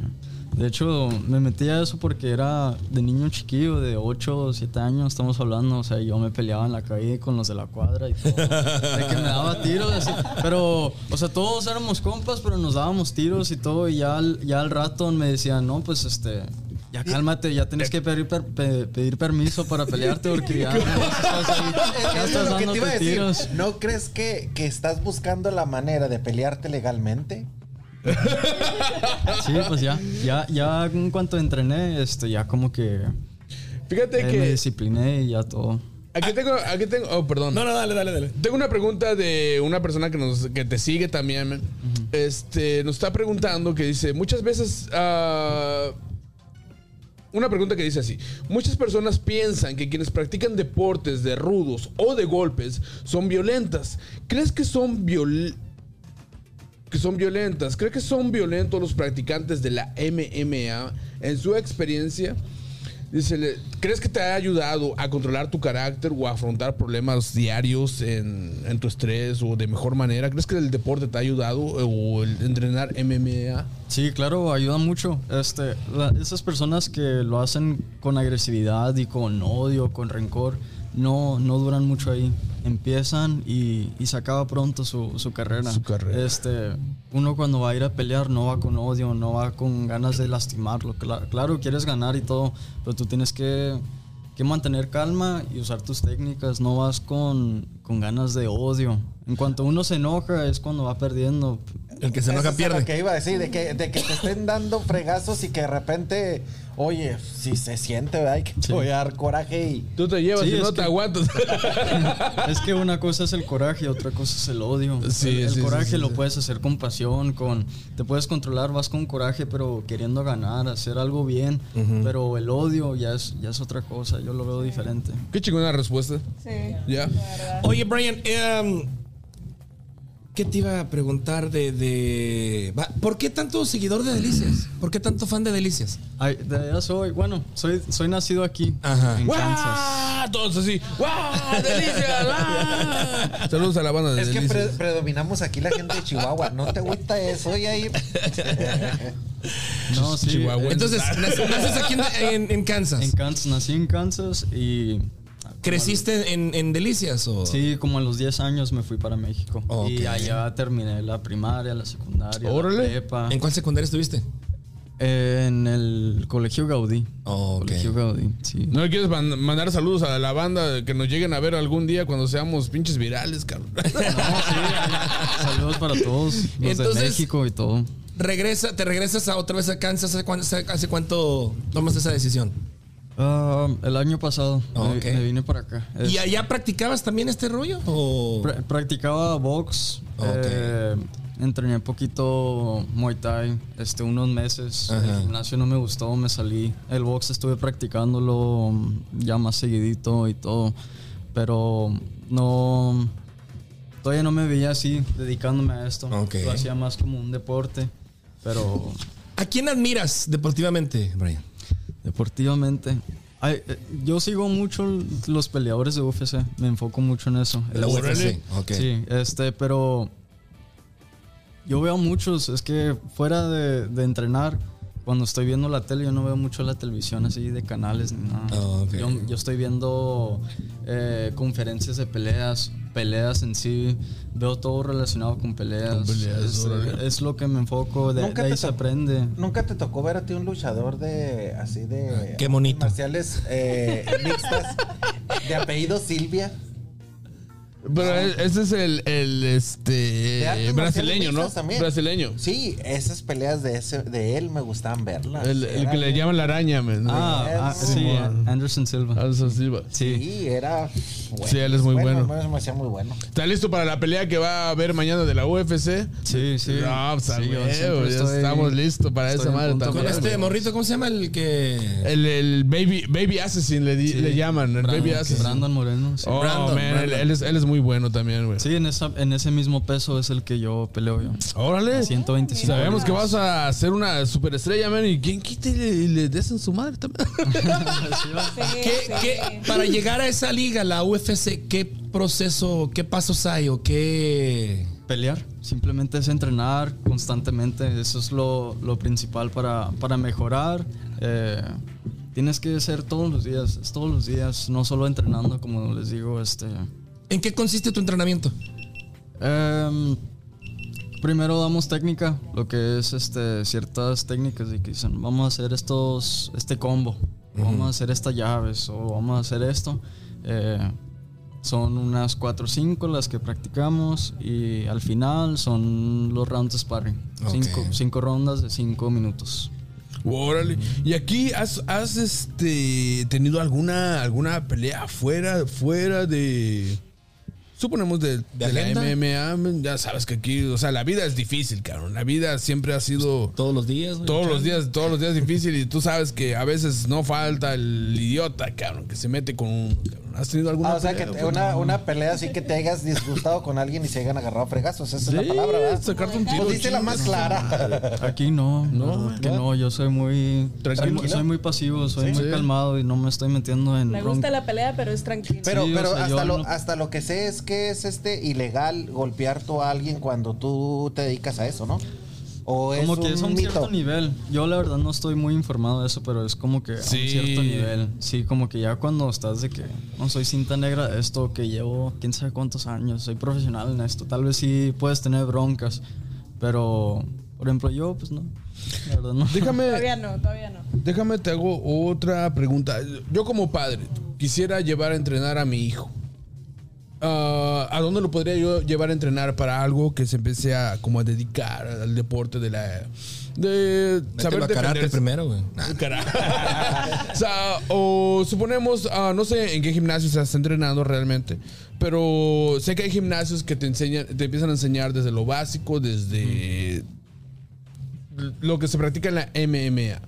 de hecho, me metí a eso porque era de niño chiquillo, de 8 o 7 años, estamos hablando. O sea, yo me peleaba en la calle con los de la cuadra y todo. de que me daba tiros. así. Pero, o sea, todos éramos compas, pero nos dábamos tiros y todo. Y ya, al- ya al rato me decían, no, pues este. Ya cálmate, ya tienes que pedir, per- pe- pedir permiso para pelearte porque ya, ya estás decir. tiros. ¿No crees que, que estás buscando la manera de pelearte legalmente? Sí, pues ya, ya, ya en cuanto entrené, este, ya como que Fíjate eh, me que discipliné y ya todo. aquí tengo, aquí tengo, oh, perdón. No, no, dale, dale, dale. Tengo una pregunta de una persona que, nos, que te sigue también. Este, nos está preguntando que dice, muchas veces... ah, una pregunta que dice así. Muchas personas piensan que quienes practican deportes de rudos o de golpes son violentas. ¿Crees que son viol que son violentas? ¿Crees que son violentos los practicantes de la MMA en su experiencia? Dice, ¿crees que te ha ayudado a controlar tu carácter o a afrontar problemas diarios en, en tu estrés o de mejor manera? ¿Crees que el deporte te ha ayudado o el entrenar MMA? Sí, claro, ayuda mucho. Este, esas personas que lo hacen con agresividad y con odio, con rencor, no, no duran mucho ahí. Empiezan y, y se acaba pronto su, su carrera. Su carrera. Este, uno cuando va a ir a pelear no va con odio, no va con ganas de lastimarlo. Cla- claro, quieres ganar y todo, pero tú tienes que, que mantener calma y usar tus técnicas. No vas con, con ganas de odio. En cuanto uno se enoja es cuando va perdiendo. El que se Eso enoja es a lo pierde. que iba a decir, de que, de que te estén dando fregazos y que de repente, oye, si se siente, ¿verdad? Hay que a dar coraje y... Tú te llevas Sí, y no te aguantas. Es que una cosa es el coraje y otra cosa es el odio. Sí, el, el sí, sí, coraje sí, lo sí. puedes hacer con pasión, con te puedes controlar, vas con coraje, pero queriendo ganar, hacer algo bien. Pero el odio ya es ya es otra cosa. Yo lo veo diferente. Qué chingona respuesta. Sí. Ya. Oye, Brian, em, ¿Qué te iba a preguntar de, de- ¿Por qué tanto seguidor de Delicias? ¿Por qué tanto fan de Delicias? Ay, de allá soy, bueno, soy, soy nacido aquí, Ajá. en Kansas. ¡Guau! Todos así. ¡Guau! ¡Delicias! Saludos a la banda de Es que Delicias. pre- predominamos aquí la gente de Chihuahua. No te agüita eso, y ahí. No, sí. Chihuahuenses. Entonces, nac- naces aquí en, en- en Kansas. En Kansas, nací en Kansas y ¿Creciste en, en Delicias o...? sí, como a los 10 años me fui para México. Ok. Y allá terminé la primaria, la secundaria, Órale. la prepa. ¿En cuál secundaria estuviste? En el Colegio Gaudí. Oh, ok. Colegio Gaudí, sí. ¿No le quieres man- mandar saludos a la banda que nos lleguen a ver algún día cuando seamos pinches virales, cabrón? No, sí, saludos para todos los Entonces- de México y todo. Regresa, ¿Te regresas a otra vez a Kansas? ¿Hace cuánto, hace cuánto tomaste esa decisión? Ah, el año pasado me- Ok. me, vine para acá. Es- ¿Y allá practicabas también este rollo? O... pra- practicaba box. Ok. eh, entrené poquito Muay Thai, este, unos meses. Ajá. El gimnasio no me gustó, me salí. El box estuve practicándolo mm, ya más seguidito y todo. Pero no. Todavía no me veía así, dedicándome a esto. Ok. Lo hacía más como un deporte. Pero ¿A quién admiras deportivamente, Brian? Deportivamente. Ay, eh, yo sigo mucho los peleadores de UFC. Me enfoco mucho en eso. La Este, UFC. Sí, este, pero yo veo muchos. Es que fuera de, de entrenar, cuando estoy viendo la tele, yo no veo mucho la televisión así de canales ni nada. Ah, yo estoy viendo eh, conferencias de peleas, peleas en sí. Veo todo relacionado con peleas. Con peleas, es, órale. es lo que me enfoco. De, Nunca de ahí te se to- aprende. ¿Nunca te tocó ver a ti un luchador de así de Qué bonito. marciales eh, mixtas de apellido Silvia? Pero e- ese es el, el este brasileño, ¿no? también. Brasileño. Sí, esas peleas de ese de él me gustaban verlas. El, que le bien- llaman la araña, man. Ah, ah, Sí, man. Anderson Silva. Ah, eso sí, era bueno. Sí, él es muy bueno. Me me hacía muy bueno. ¿Está listo para la pelea que va a haber mañana de la UFC? Sí, sí. No, pues, Sí, yo huevo, siempre ya estoy- estamos listos para esa madre también. Con este morrito, ¿cómo se llama el que...? El, el baby, baby Assassin le, Sí. le llaman, el Brandon, Baby Assassin. Brandon Moreno. sí. Oh, Brandon, man, él- Brandon. Él, es, él es muy bueno también, güey. Sí, en, esa, en ese mismo peso es el que yo peleo yo. Órale. 125. Sabemos que vas a ser una superestrella, man. ¿Y quién quita y le, y le des en su madre también? ¿Qué, qué- para llegar a esa liga, la UFC, qué proceso, qué pasos hay o qué... Pelear. Simplemente es entrenar constantemente. Eso es lo, lo principal para, para mejorar. Eh, tienes que ser todos los días. Es todos los días. No solo entrenando, como les digo. Este, ¿En qué consiste tu entrenamiento? Em, primero damos técnica, lo que es este, ciertas técnicas de que dicen, vamos a hacer estos, este combo, vamos a hacer estas llaves, o vamos a hacer esto. Eh, son unas 4 o 5 las que practicamos y al final son los rounds de sparring. 5 Ok. cinco rondas de 5 minutos. Órale. ¿Y aquí has, has este, tenido alguna, alguna pelea fuera, fuera de. Suponemos de, de la agenda? MMA? Ya sabes que aquí, o sea, la vida es difícil, cabrón. La vida siempre ha sido. Todos los días. güey. Todos los días, todos los días difícil y tú sabes que a veces no falta el idiota, cabrón, que se mete con un... cabrón. ¿Has tenido alguna Ah, o sea, que pelea, te- una, una pelea así que te hayas disgustado con alguien y se hayan agarrado a fregazos. Esa es Sí, la palabra, ¿verdad? sacarte un tiro. Pues la más clara. Aquí no, no, que no, yo soy muy Tranquilo. soy, soy muy pasivo, soy muy Sí. calmado y no me estoy metiendo en Le gusta la pelea, pero es tranquilo. Pero, Sí, o pero sea, hasta, lo, no- hasta lo que sé es que es este ilegal golpear tú a alguien cuando tú te dedicas a eso, ¿no? O es Como que es a un mito. cierto nivel. Yo la verdad no estoy muy informado de eso, pero es como que a Sí. un cierto nivel. Sí, como que ya cuando estás de que no soy cinta negra de esto, que llevo quién sabe cuántos años, soy profesional en esto, tal vez sí puedes tener broncas, pero por ejemplo yo pues no. La verdad no. Déjame, Todavía no, todavía no. déjame te hago otra pregunta. Yo como padre quisiera llevar a entrenar a mi hijo. Ah, ¿A dónde lo podría yo llevar a entrenar para algo que se empiece a como a dedicar al deporte de la de Mételo a karate primero, güey. Cara- o sea, o suponemos, ah, no sé en qué gimnasio se está entrenando realmente, pero sé que hay gimnasios que te enseñan, te empiezan a enseñar desde lo básico, desde lo que se practica en la MMA.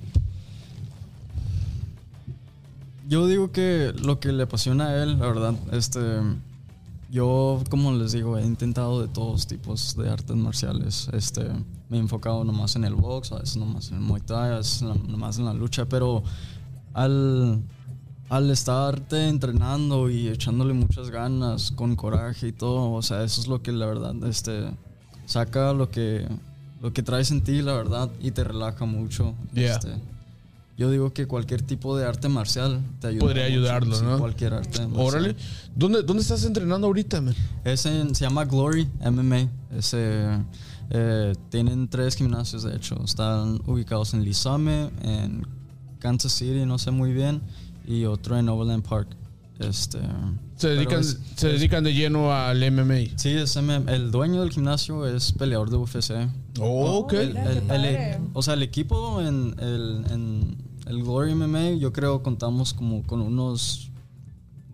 Yo digo que lo que le apasiona a él, la verdad, este yo, como les digo, he intentado de todos tipos de artes marciales. Este, me he enfocado nomás en el box, a veces nomás en el Muay Thai, a veces nomás en la lucha, pero al, al estarte entrenando y echándole muchas ganas, con coraje y todo, o sea, eso es lo que la verdad, este, saca lo que, lo que traes en ti, la verdad, y te relaja mucho. Yeah. Este, yo digo que cualquier tipo de arte marcial te ayuda. Podría mucho, ayudarlo, sí, ¿no? Cualquier arte. marcial. Órale. ¿Dónde, ¿Dónde estás entrenando ahorita, man? Es en- se llama Glory MMA. Ese, eh, tienen tres gimnasios, de hecho. Están ubicados en Lisame, en Kansas City, no sé muy bien, y otro en Overland Park. Este, Se dedican, es- se dedican de lleno al MMA. sí, es MM el dueño del gimnasio es peleador de UFC. Oh, ok. El- el- el- padre. o sea, el equipo en el, en el Glory MMA, yo creo contamos como con unos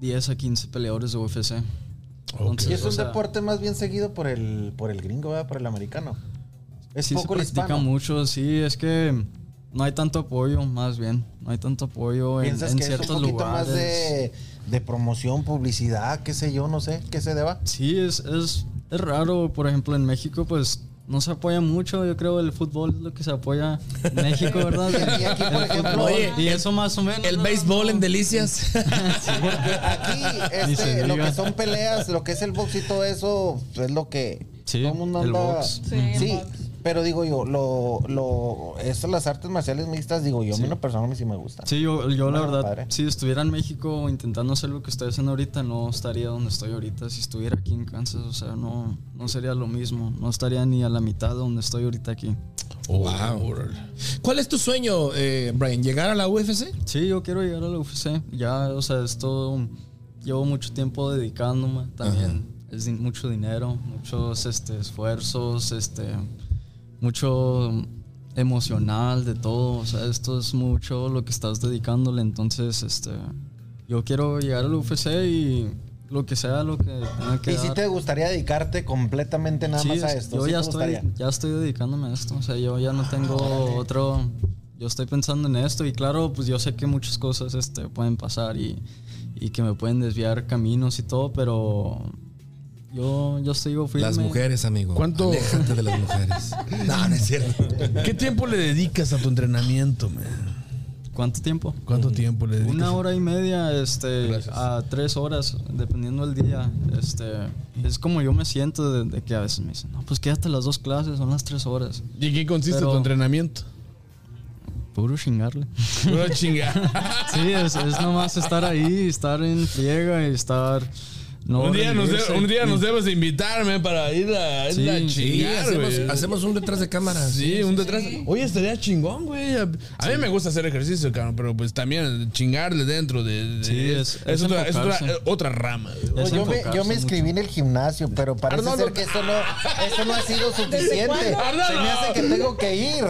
10 a 15 peleadores de UFC. Entonces, Y es o un sea, deporte más bien seguido por el, por el gringo, ¿verdad? Por el americano. Es sí poco se practica hispano. mucho, sí, es que no hay tanto apoyo, más bien. No hay tanto apoyo en, ¿Piensas en que es ciertos un poquito lugares. más de, de promoción, publicidad, qué sé yo, no sé, qué se deba? Sí, es, es, es raro. Por ejemplo, en México, pues no se apoya mucho. Yo creo el fútbol es lo que se apoya en México, ¿verdad? Y aquí, por ejemplo. Oye, y eso más o menos. El ¿no? béisbol en. Delicias. Porque aquí, este, lo diga. que son peleas, lo que es el box y todo eso, es lo que Sí, todo el mundo el anda. box. Sí, el Sí, box. Pero digo yo, lo, lo, eso, las artes marciales mixtas, digo yo, a mí una persona a mí sí me gusta. Sí, yo, yo la verdad, padre. si estuviera en México intentando hacer lo que estoy haciendo ahorita, no estaría donde estoy ahorita. Si estuviera aquí en Kansas, o sea, no, no sería lo mismo. No estaría ni a la mitad de donde estoy ahorita aquí. Wow. ¿Cuál es tu sueño, eh, Brian? ¿Llegar a la UFC? Sí, yo quiero llegar a la UFC. Ya, o sea, esto llevo mucho tiempo dedicándome también. Es mucho dinero, muchos este, esfuerzos, este, mucho emocional de todo. O sea, esto es mucho lo que estás dedicándole. Entonces, este, yo quiero llegar a la UFC y lo que sea lo que tenga que ¿Y si dar. te gustaría dedicarte completamente nada Sí, más a es- esto? Yo ¿Sí ya estoy? Ah, ya estoy dedicándome a esto. O sea, yo ya no tengo otro. Yo estoy pensando en esto y claro, pues yo sé que muchas cosas este, pueden pasar y, y que me pueden desviar caminos y todo, pero yo, yo sigo firme. Las mujeres, amigo. ¿Cuánto- Aléjate de las mujeres. no, no es cierto. ¿Qué tiempo le dedicas a tu entrenamiento, man? ¿Cuánto tiempo? ¿Cuánto tiempo le dedicas? Una hora y media, este, Gracias. a tres horas, dependiendo del día. Este, es como yo me siento de, de que a veces me dicen, no, pues quédate las dos clases, son las tres horas. ¿Y en qué consiste Pero- tu entrenamiento? Puro chingarle. Pura chingada. Sí, es, es nomás estar ahí, estar en friega y estar. No un día, nos, de- un día nos debes de invitarme para ir a, ir Sí, a Sí, chingar, hacemos, un detrás de cámara. Sí, un detrás. Oye, estaría chingón, güey. A, a mí me gusta hacer ejercicio, cabrón, pero pues también chingarle dentro de. de- Sí, es- es otra, es otra, eh, otra rama. Es yo, me, enfocarse yo me mucho. inscribí en el gimnasio, pero parece Arnoldo. ser que eso no, eso no ha sido suficiente. Se me hace que tengo que ir.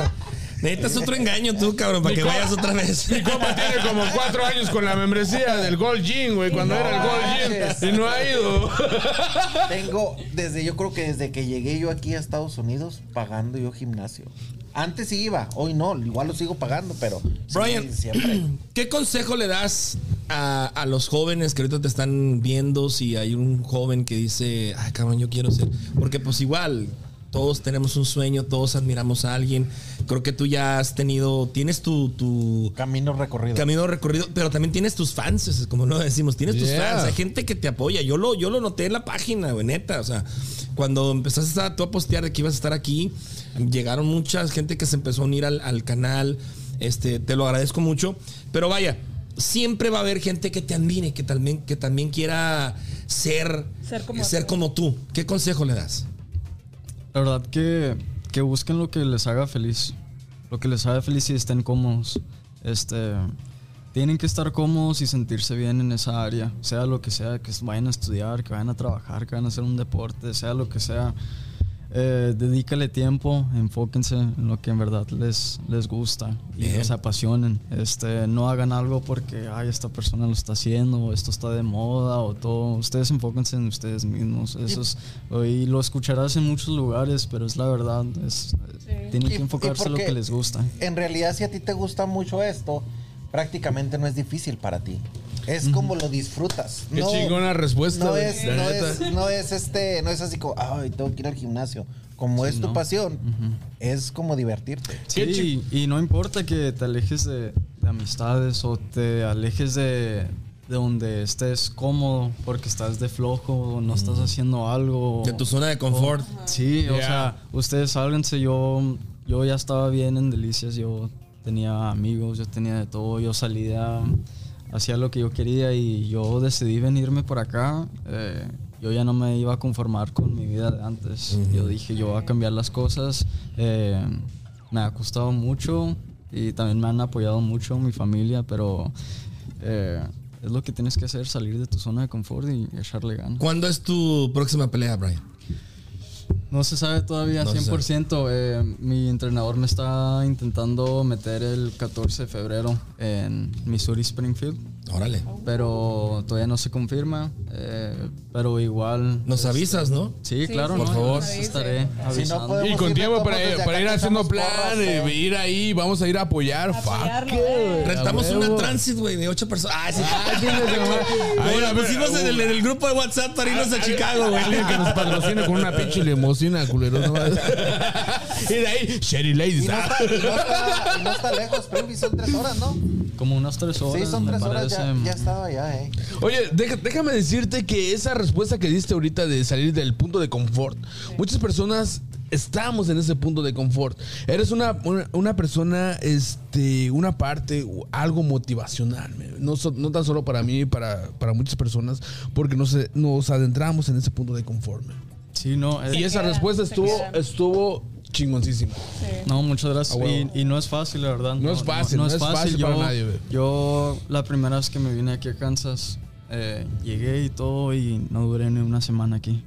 Necesitas otro engaño tú, cabrón, para que vayas otra vez. Mi compa tiene como cuatro años con la membresía del Gold Gym, güey, cuando No era el Gold manches. Gym. Y no ha ido. Tengo, desde yo creo que desde que llegué yo aquí a Estados Unidos, pagando yo gimnasio. Antes sí iba, hoy no, igual lo sigo pagando, pero Brian. siempre. ¿Qué consejo le das a, a los jóvenes que ahorita te están viendo si hay un joven que dice, ay cabrón, yo quiero ser? Porque pues igual, todos tenemos un sueño, todos admiramos a alguien. Creo que tú ya has tenido, tienes tu, tu Camino recorrido. camino recorrido, pero también tienes tus fans, es como no decimos, tienes tus fans, hay gente que te apoya. Yo lo, yo lo noté en la página, güey, neta. O sea, cuando empezaste a, tú a postear de que ibas a estar aquí, llegaron mucha gente que se empezó a unir al, al canal. Este, te lo agradezco mucho. Pero vaya, siempre va a haber gente que te admire, que también, que también quiera ser, Ser como ser tú. como tú. ¿Qué consejo le das? La verdad que, que busquen lo que les haga feliz. Lo que les haga feliz y estén cómodos. Este, tienen que estar cómodos y sentirse bien en esa área. Sea lo que sea, que vayan a estudiar, que vayan a trabajar, que vayan a hacer un deporte, sea lo que sea. Eh, dedícale tiempo, enfóquense en lo que en verdad les, les gusta y Bien. les apasionen. Este, no hagan algo porque ay, esta persona lo está haciendo, o esto está de moda, o todo. Ustedes enfóquense en ustedes mismos. Eso es, y lo escucharás en muchos lugares, pero es la verdad. Es, Tienen Y- que enfocarse en lo que les gusta. En realidad, si a ti te gusta mucho esto, prácticamente no es difícil para ti. Es como lo disfrutas. Qué chingona respuesta, No es, la no es, no es este, no es así como, ay, tengo que ir al gimnasio. Como es tu no. pasión, es como divertirte. Sí, y no importa que te alejes de, de amistades o te alejes de, de donde estés cómodo porque estás de flojo o no estás haciendo algo. De tu zona de confort. Sí, o sea, ustedes sálganse, yo, yo ya estaba bien en Delicias, yo tenía amigos, yo tenía de todo, yo salía, hacía lo que yo quería y yo decidí venirme por acá. eh, yo ya no me iba a conformar con mi vida de antes. Yo dije, yo voy a cambiar las cosas. eh, me ha costado mucho y también me han apoyado mucho mi familia, pero eh, es lo que tienes que hacer, salir de tu zona de confort y echarle ganas. ¿Cuándo es tu próxima pelea, Brian? No se sabe todavía No se 100%. eh, mi entrenador me está intentando meter el 14 de febrero en Missouri Springfield, Órale. pero todavía no se confirma. eh, pero igual. Nos avisas, ¿no? Sí, Sí, claro, sí, no, por favor. estaré Si no Y con ir, tiempo de para, para ir haciendo plan, porras, eh, ir ahí, vamos a ir a apoyar. Apoyarlo, Fuck eh. Rentamos una transit, güey, de ocho personas. Ah, sí. La pusimos en el, grupo de WhatsApp para irnos a Chicago, güey. Que nos patrocine con una pinche limusina, culero. ¿no? y de ahí, Sherry Y Ladies. no está, y no está, y no está lejos, Springfield son tres horas, ¿no? Como unas tres horas. Sí, son me tres horas, ya, parece. ya estaba ya, eh. Oye, deja- déjame decirte que esa respuesta que diste ahorita de salir del punto de confort, muchas personas estamos en ese punto de confort. Eres una, una, una persona, este, una parte, o algo motivacional. me- No, so- no tan solo para mí, para, para muchas personas, porque nos, nos adentramos en ese punto de confort. me. Sí, no. es- Y esa queda, respuesta estuvo, estuvo chingoncísima. Sí. No, muchas gracias. Y, y no es fácil, la verdad. No es fácil, no es fácil para yo, nadie, güey. Yo, la primera vez que me vine aquí a Kansas, eh, llegué y todo y no duré ni una semana aquí.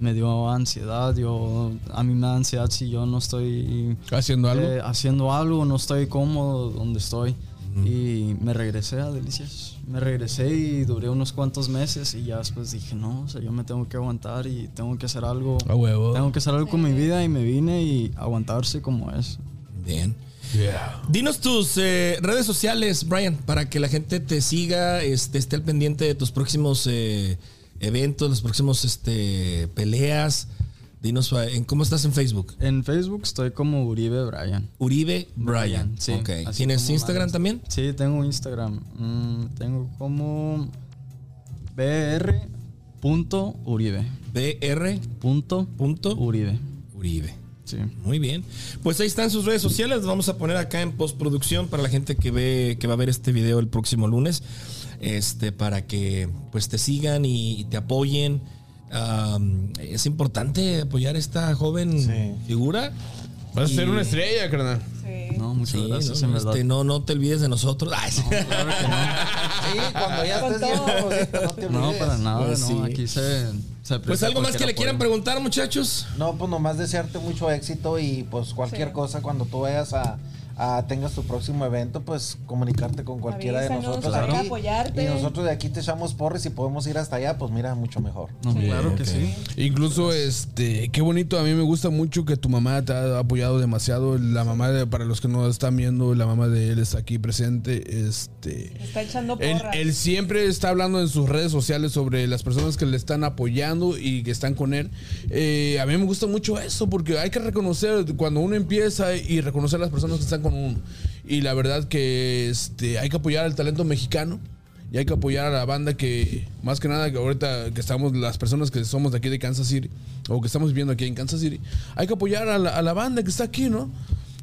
Me dio ansiedad, yo, a mí me da ansiedad si yo no estoy Haciendo algo. eh, haciendo algo, no estoy cómodo donde estoy. Y me regresé a Delicias. Me regresé y duré unos cuantos meses y ya después dije, no, o sea, yo me tengo que aguantar y tengo que hacer algo. A huevo. Tengo que hacer algo con mi vida y me vine y aguantarse como es. Bien. Yeah. Dinos tus eh, redes sociales, Brian, para que la gente te siga, este, esté al pendiente de tus próximos eh, eventos, los próximos este, peleas. Dinos eh, en cómo estás en Facebook. En Facebook estoy como Uribe Brian. Uribe Brian. sí. Ok. así ¿Tienes Instagram también? Sí, tengo Instagram. Mm, tengo como br.uribe. BR. Punto Punto Uribe. Uribe. Sí. Muy bien. Pues ahí están sus redes sociales. Las vamos a poner acá en postproducción para la gente que ve, que va a ver este video el próximo lunes. Este, para que pues te sigan y, y te apoyen. Es importante apoyar a esta joven Sí. figura. Vas a ser una estrella, carnal. Sí. No, muchas Sí, gracias, no, no, este, no, no te olvides de nosotros. Ay, sí. Sí, cuando ya estés bien no te No, para nada, Pues no. sí. Aquí se, se Pues algo más que le quieran preguntar, muchachos. No, pues nomás desearte mucho éxito y pues cualquier Sí. cosa cuando tú vayas a, a- tengas tu próximo evento, pues comunicarte con cualquiera de nosotros claro. aquí. apoyarte. Y nosotros de aquí te echamos porres y podemos ir hasta allá, pues mira, mucho mejor. Claro que sí. Incluso, este, qué bonito. A mí me gusta mucho que tu mamá te ha apoyado demasiado. La mamá, de, para los que no están viendo, la mamá de él está aquí presente. Este, Está echando él, porras. él siempre está hablando en sus redes sociales sobre las personas que le están apoyando y que están con él. Eh, a mí me gusta mucho eso porque hay que reconocer cuando uno empieza y reconocer a las personas que están con uno. Y la verdad que este, hay que apoyar al talento mexicano. Y hay que apoyar a la banda que, más que nada, que ahorita que estamos, las personas que somos de aquí de Kansas City, o que estamos viviendo aquí en Kansas City, hay que apoyar a la, a la banda que está aquí, ¿no?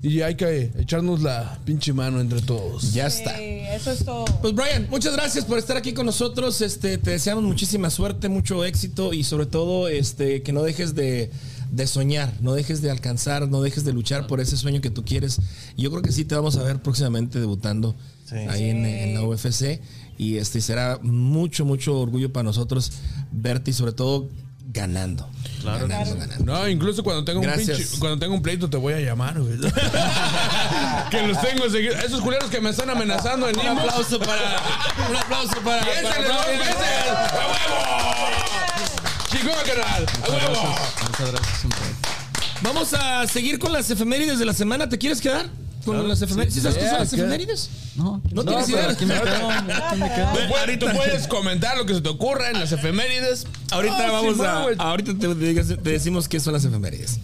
Y hay que echarnos la pinche mano entre todos. Ya Sí, está. eso es todo. Pues Brian, muchas gracias por estar aquí con nosotros. Este, te deseamos muchísima suerte, mucho éxito y sobre todo este, que no dejes de, de soñar, no dejes de alcanzar, no dejes de luchar por ese sueño que tú quieres. Y yo creo que sí te vamos a ver próximamente debutando Sí. ahí en, en la UFC y este será mucho, mucho orgullo para nosotros verte y sobre todo ganando. Claro, ganando, ganando. No, incluso cuando tenga un pinche, cuando tenga un pleito te voy a llamar, güey. que los tengo seguidos. Esos culeros que me están amenazando en Un aplauso para, un aplauso para, para ¡Piénsale Brian. ¡A Muchas huevo! gracias. Muchas gracias. siempre. Vamos a seguir con las efemérides de la semana. ¿Te quieres quedar? con las efemérides? ¿Sí sabes qué son las efemérides? No, No No, tienes pero idea. aquí me quedo, aquí me quedo. Tú puedes, tú puedes comentar lo que se te ocurra en las efemérides. Ahorita Ah, vamos Simón, a. güey. Ahorita te, te- te decimos qué son las efemérides.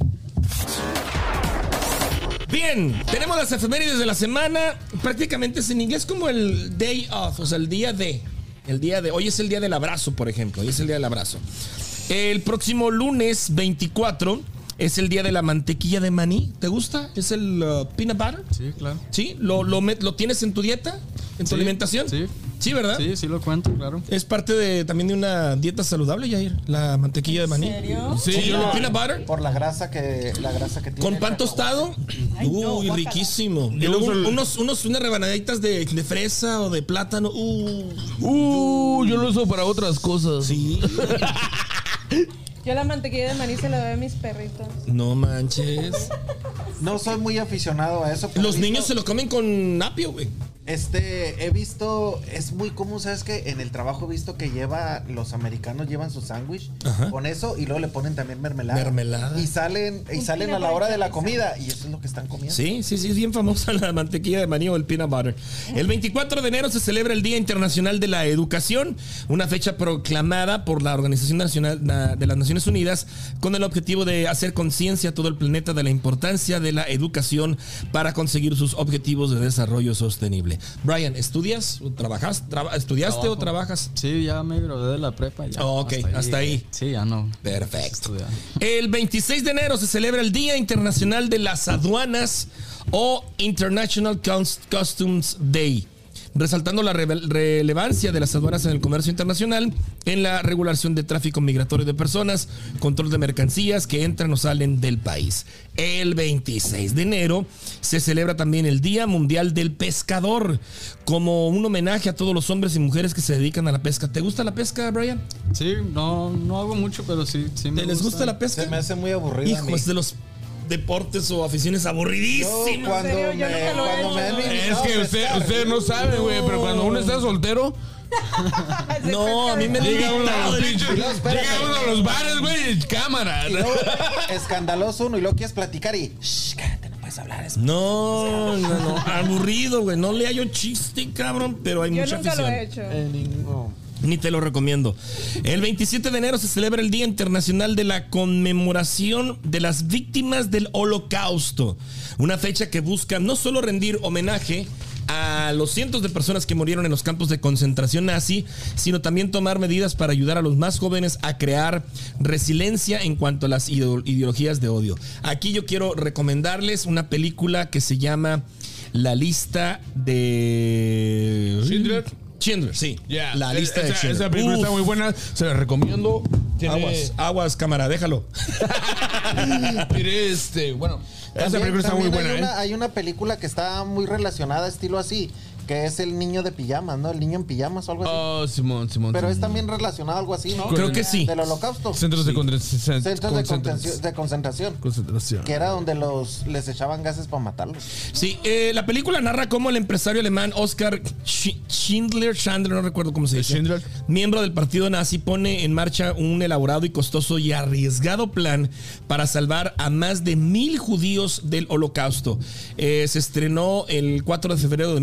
Bien, tenemos las efemérides de la semana. Prácticamente es en inglés como el day off, o sea, el día de. El día de. Hoy es el día del abrazo, por ejemplo. Hoy es el día del abrazo. El próximo lunes 24 es el día de la mantequilla de maní. ¿Te gusta? Es el uh, peanut butter. Sí, claro. ¿Sí? ¿Lo, lo, met- lo tienes en tu dieta? ¿En tu Sí, alimentación? sí. Sí, ¿verdad? Sí, sí lo cuento, claro. Es parte de, también de una dieta saludable, Yair. La mantequilla de maní. ¿En serio? Sí, Sí, peanut butter. Por la grasa que, la grasa que tiene. Con pan tostado. Ay, Uy, riquísimo. Y luego el- unos, unos, unas rebanaditas de, de fresa o de plátano. Uh, Uh, yo lo uso para otras cosas. sí. Yo la mantequilla de maní se la doy a mis perritos. No manches. No soy muy aficionado a eso. Los niños se lo comen con apio, güey. Este, he visto, es muy común, ¿sabes que En el trabajo he visto que lleva, los americanos llevan su sándwich con eso y luego le ponen también mermelada. Mermelada. Y salen, y salen a la hora de la comida y eso es lo que están comiendo. Sí, sí, sí, es bien famosa la mantequilla de maní o el peanut butter. El 24 de enero se celebra el Día Internacional de la Educación, una fecha proclamada por la Organización Nacional na- de las Naciones Unidas con el objetivo de hacer conciencia a todo el planeta de la importancia de la educación para conseguir sus objetivos de desarrollo sostenible. Brian, ¿estudias o trabajas? Traba- ¿Estudiaste o trabajas? Sí, ya me gradué de la prepa. Ya, Oh, ok, hasta ahí. Sí, ya no. Perfecto. El 26 de enero se celebra el Día Internacional de las Aduanas o International Cus- Customs Day, resaltando la relevancia de las aduanas en el comercio internacional, en la regulación de tráfico migratorio de personas, control de mercancías que entran o salen del país. El 26 de enero se celebra también el Día Mundial del Pescador, como un homenaje a todos los hombres y mujeres que se dedican a la pesca. ¿Te gusta la pesca, Brian? Sí, no, no hago mucho, pero sí, sí me ¿Te les gusta la pesca? Se me hace muy aburrido. a mí. Hijo, es de los deportes o aficiones Yo aburridísimas. cuando, serio? Yo me, nunca lo he cuando me han Es que a usted, usted no sabe, güey, pero cuando uno está soltero, No, a mí me llega uno a los pinches. No, espérame. llega uno a los bares, güey, cámara. y luego, escandaloso uno y luego quieres platicar y Shh, cállate, no puedes hablar eso. No, no, no. Aburrido, güey. No le hallo chiste, cabrón, pero hay Yo mucha nunca lo afición. he hecho. Ni te lo recomiendo. El 27 de enero se celebra el Día Internacional de la Conmemoración de las Víctimas del Holocausto. Una fecha que busca no solo rendir homenaje a los cientos de personas que murieron en los campos de concentración nazi, sino también tomar medidas para ayudar a los más jóvenes a crear resiliencia en cuanto a las ideo- ideologías de odio. Aquí yo quiero recomendarles una película que se llama La lista de... Schindler. Schindler, sí. Ya, La lista de esa, Schindler. esa película Uf. está muy buena, se la recomiendo. Tiene, Aguas, aguas, cámara, déjalo. tiene este, bueno, esa película está muy buena, hay ¿eh? una, hay una película que está muy relacionada, estilo así, que es el niño de pijamas, ¿no? El niño en pijamas o algo así. Oh, Simón, Simón. Pero es también relacionado a algo así, ¿no? Creo que sí. Del holocausto. Centros de concentración. Centros de contención- de concentración. concentración. Que era donde los les echaban gases para matarlos. Sí, eh, la película narra cómo el empresario alemán Oscar Sch- Schindler, Chandler, no recuerdo cómo se dice, Schindler. miembro del partido nazi, pone en marcha un elaborado y costoso y arriesgado plan para salvar a más de mil judíos del holocausto. Eh, se estrenó el 4 de febrero de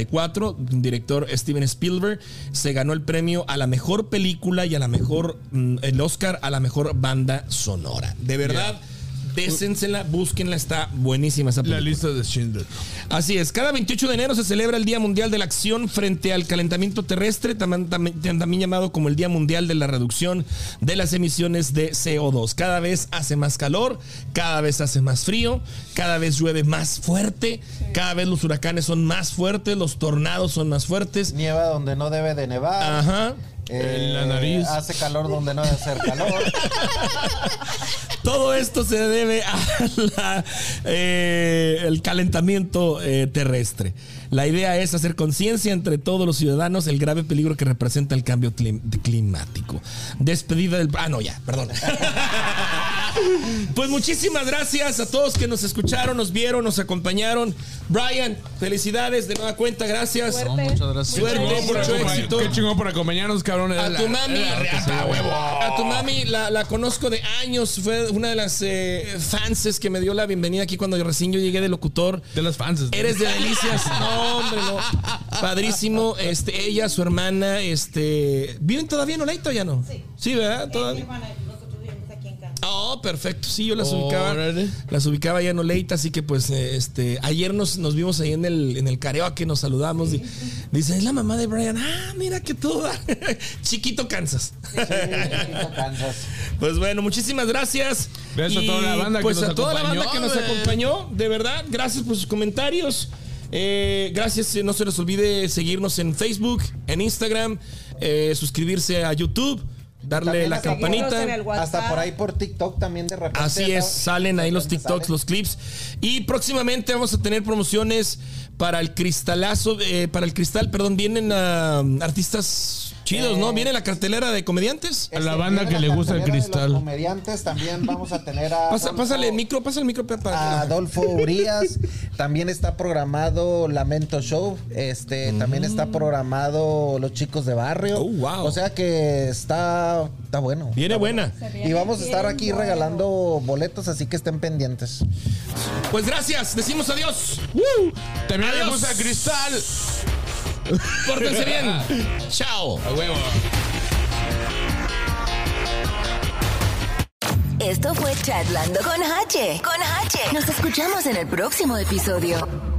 1994, director Steven Spielberg se ganó el premio a la mejor película y a la mejor, mm, el Oscar a la mejor banda sonora. De verdad. Désensela, búsquenla, está buenísima esa película. La lista de Schindler. Así es, cada 28 de enero se celebra el Día Mundial de la Acción frente al calentamiento terrestre, también, también- también llamado como el Día Mundial de la Reducción de las Emisiones de CO2. Cada vez hace más calor, cada vez hace más frío, cada vez llueve más fuerte, cada vez los huracanes son más fuertes, los tornados son más fuertes. Nieva donde no debe de nevar. Ajá. Eh, En la nariz. Hace calor donde no debe hacer calor. Todo esto se debe al calentamiento eh, terrestre. La idea es hacer conciencia entre todos los ciudadanos el grave peligro que representa el cambio clim- climático. Despedida del... Ah, no, ya, perdón. Pues muchísimas gracias a todos que nos escucharon, nos vieron, nos acompañaron. Brian, felicidades de nueva cuenta, gracias. No, muchas gracias. Suerte, mucho éxito. Qué chingón por acompañarnos, cabrón. A tu mami, a tu mami la, la conozco de años, fue una de las eh, fanses que me dio la bienvenida aquí cuando yo recién yo llegué de locutor. De las fans. Eres de delicias. No, hombre, no. Padrísimo. Este, ella, su hermana, este. ¿Viven todavía en Oleito ya no? Sí. Sí, ¿verdad? Todavía. Oh, perfecto. Sí, yo las ubicaba. Las ubicaba allá en Oleita, así que pues este ayer nos, nos vimos ahí en el, en el karaoke, nos saludamos. y dice, es la mamá de Brian. Ah, mira que todo. Chiquito Kansas. Pues bueno, muchísimas gracias. Gracias a toda la banda que pues nos a toda la acompañó, banda que nos acompañó, de verdad, gracias por sus comentarios. Eh, gracias, eh, no se les olvide seguirnos en Facebook, en Instagram, eh, suscribirse a YouTube, darle También la campanita. Hasta por ahí por TikTok también de repente. Así es, ¿no? salen ahí los TikToks, los clips. Y próximamente vamos a tener promociones para el cristalazo, eh, para el cristal, perdón, vienen ah, artistas chidos, ¿no? Viene la cartelera de comediantes. A la Este, banda que la le gusta el cristal. Los comediantes también vamos a tener a. Pasa- Adolfo- pásale el micro, pásale el micro a para Adolfo Urias. También está programado Lamento Show. Este, también está programado Los Chicos de Barrio. Oh, wow. O sea que está, está bueno. Viene está buena. bueno. Y vamos a estar aquí regalando boletos, así que estén pendientes. Pues gracias, decimos adiós. ¡Woo! También le Adiós. gusta cristal. Pórtense bien. Chao. A huevo. Esto fue Chatlando con H. Con H. Nos escuchamos en el próximo episodio.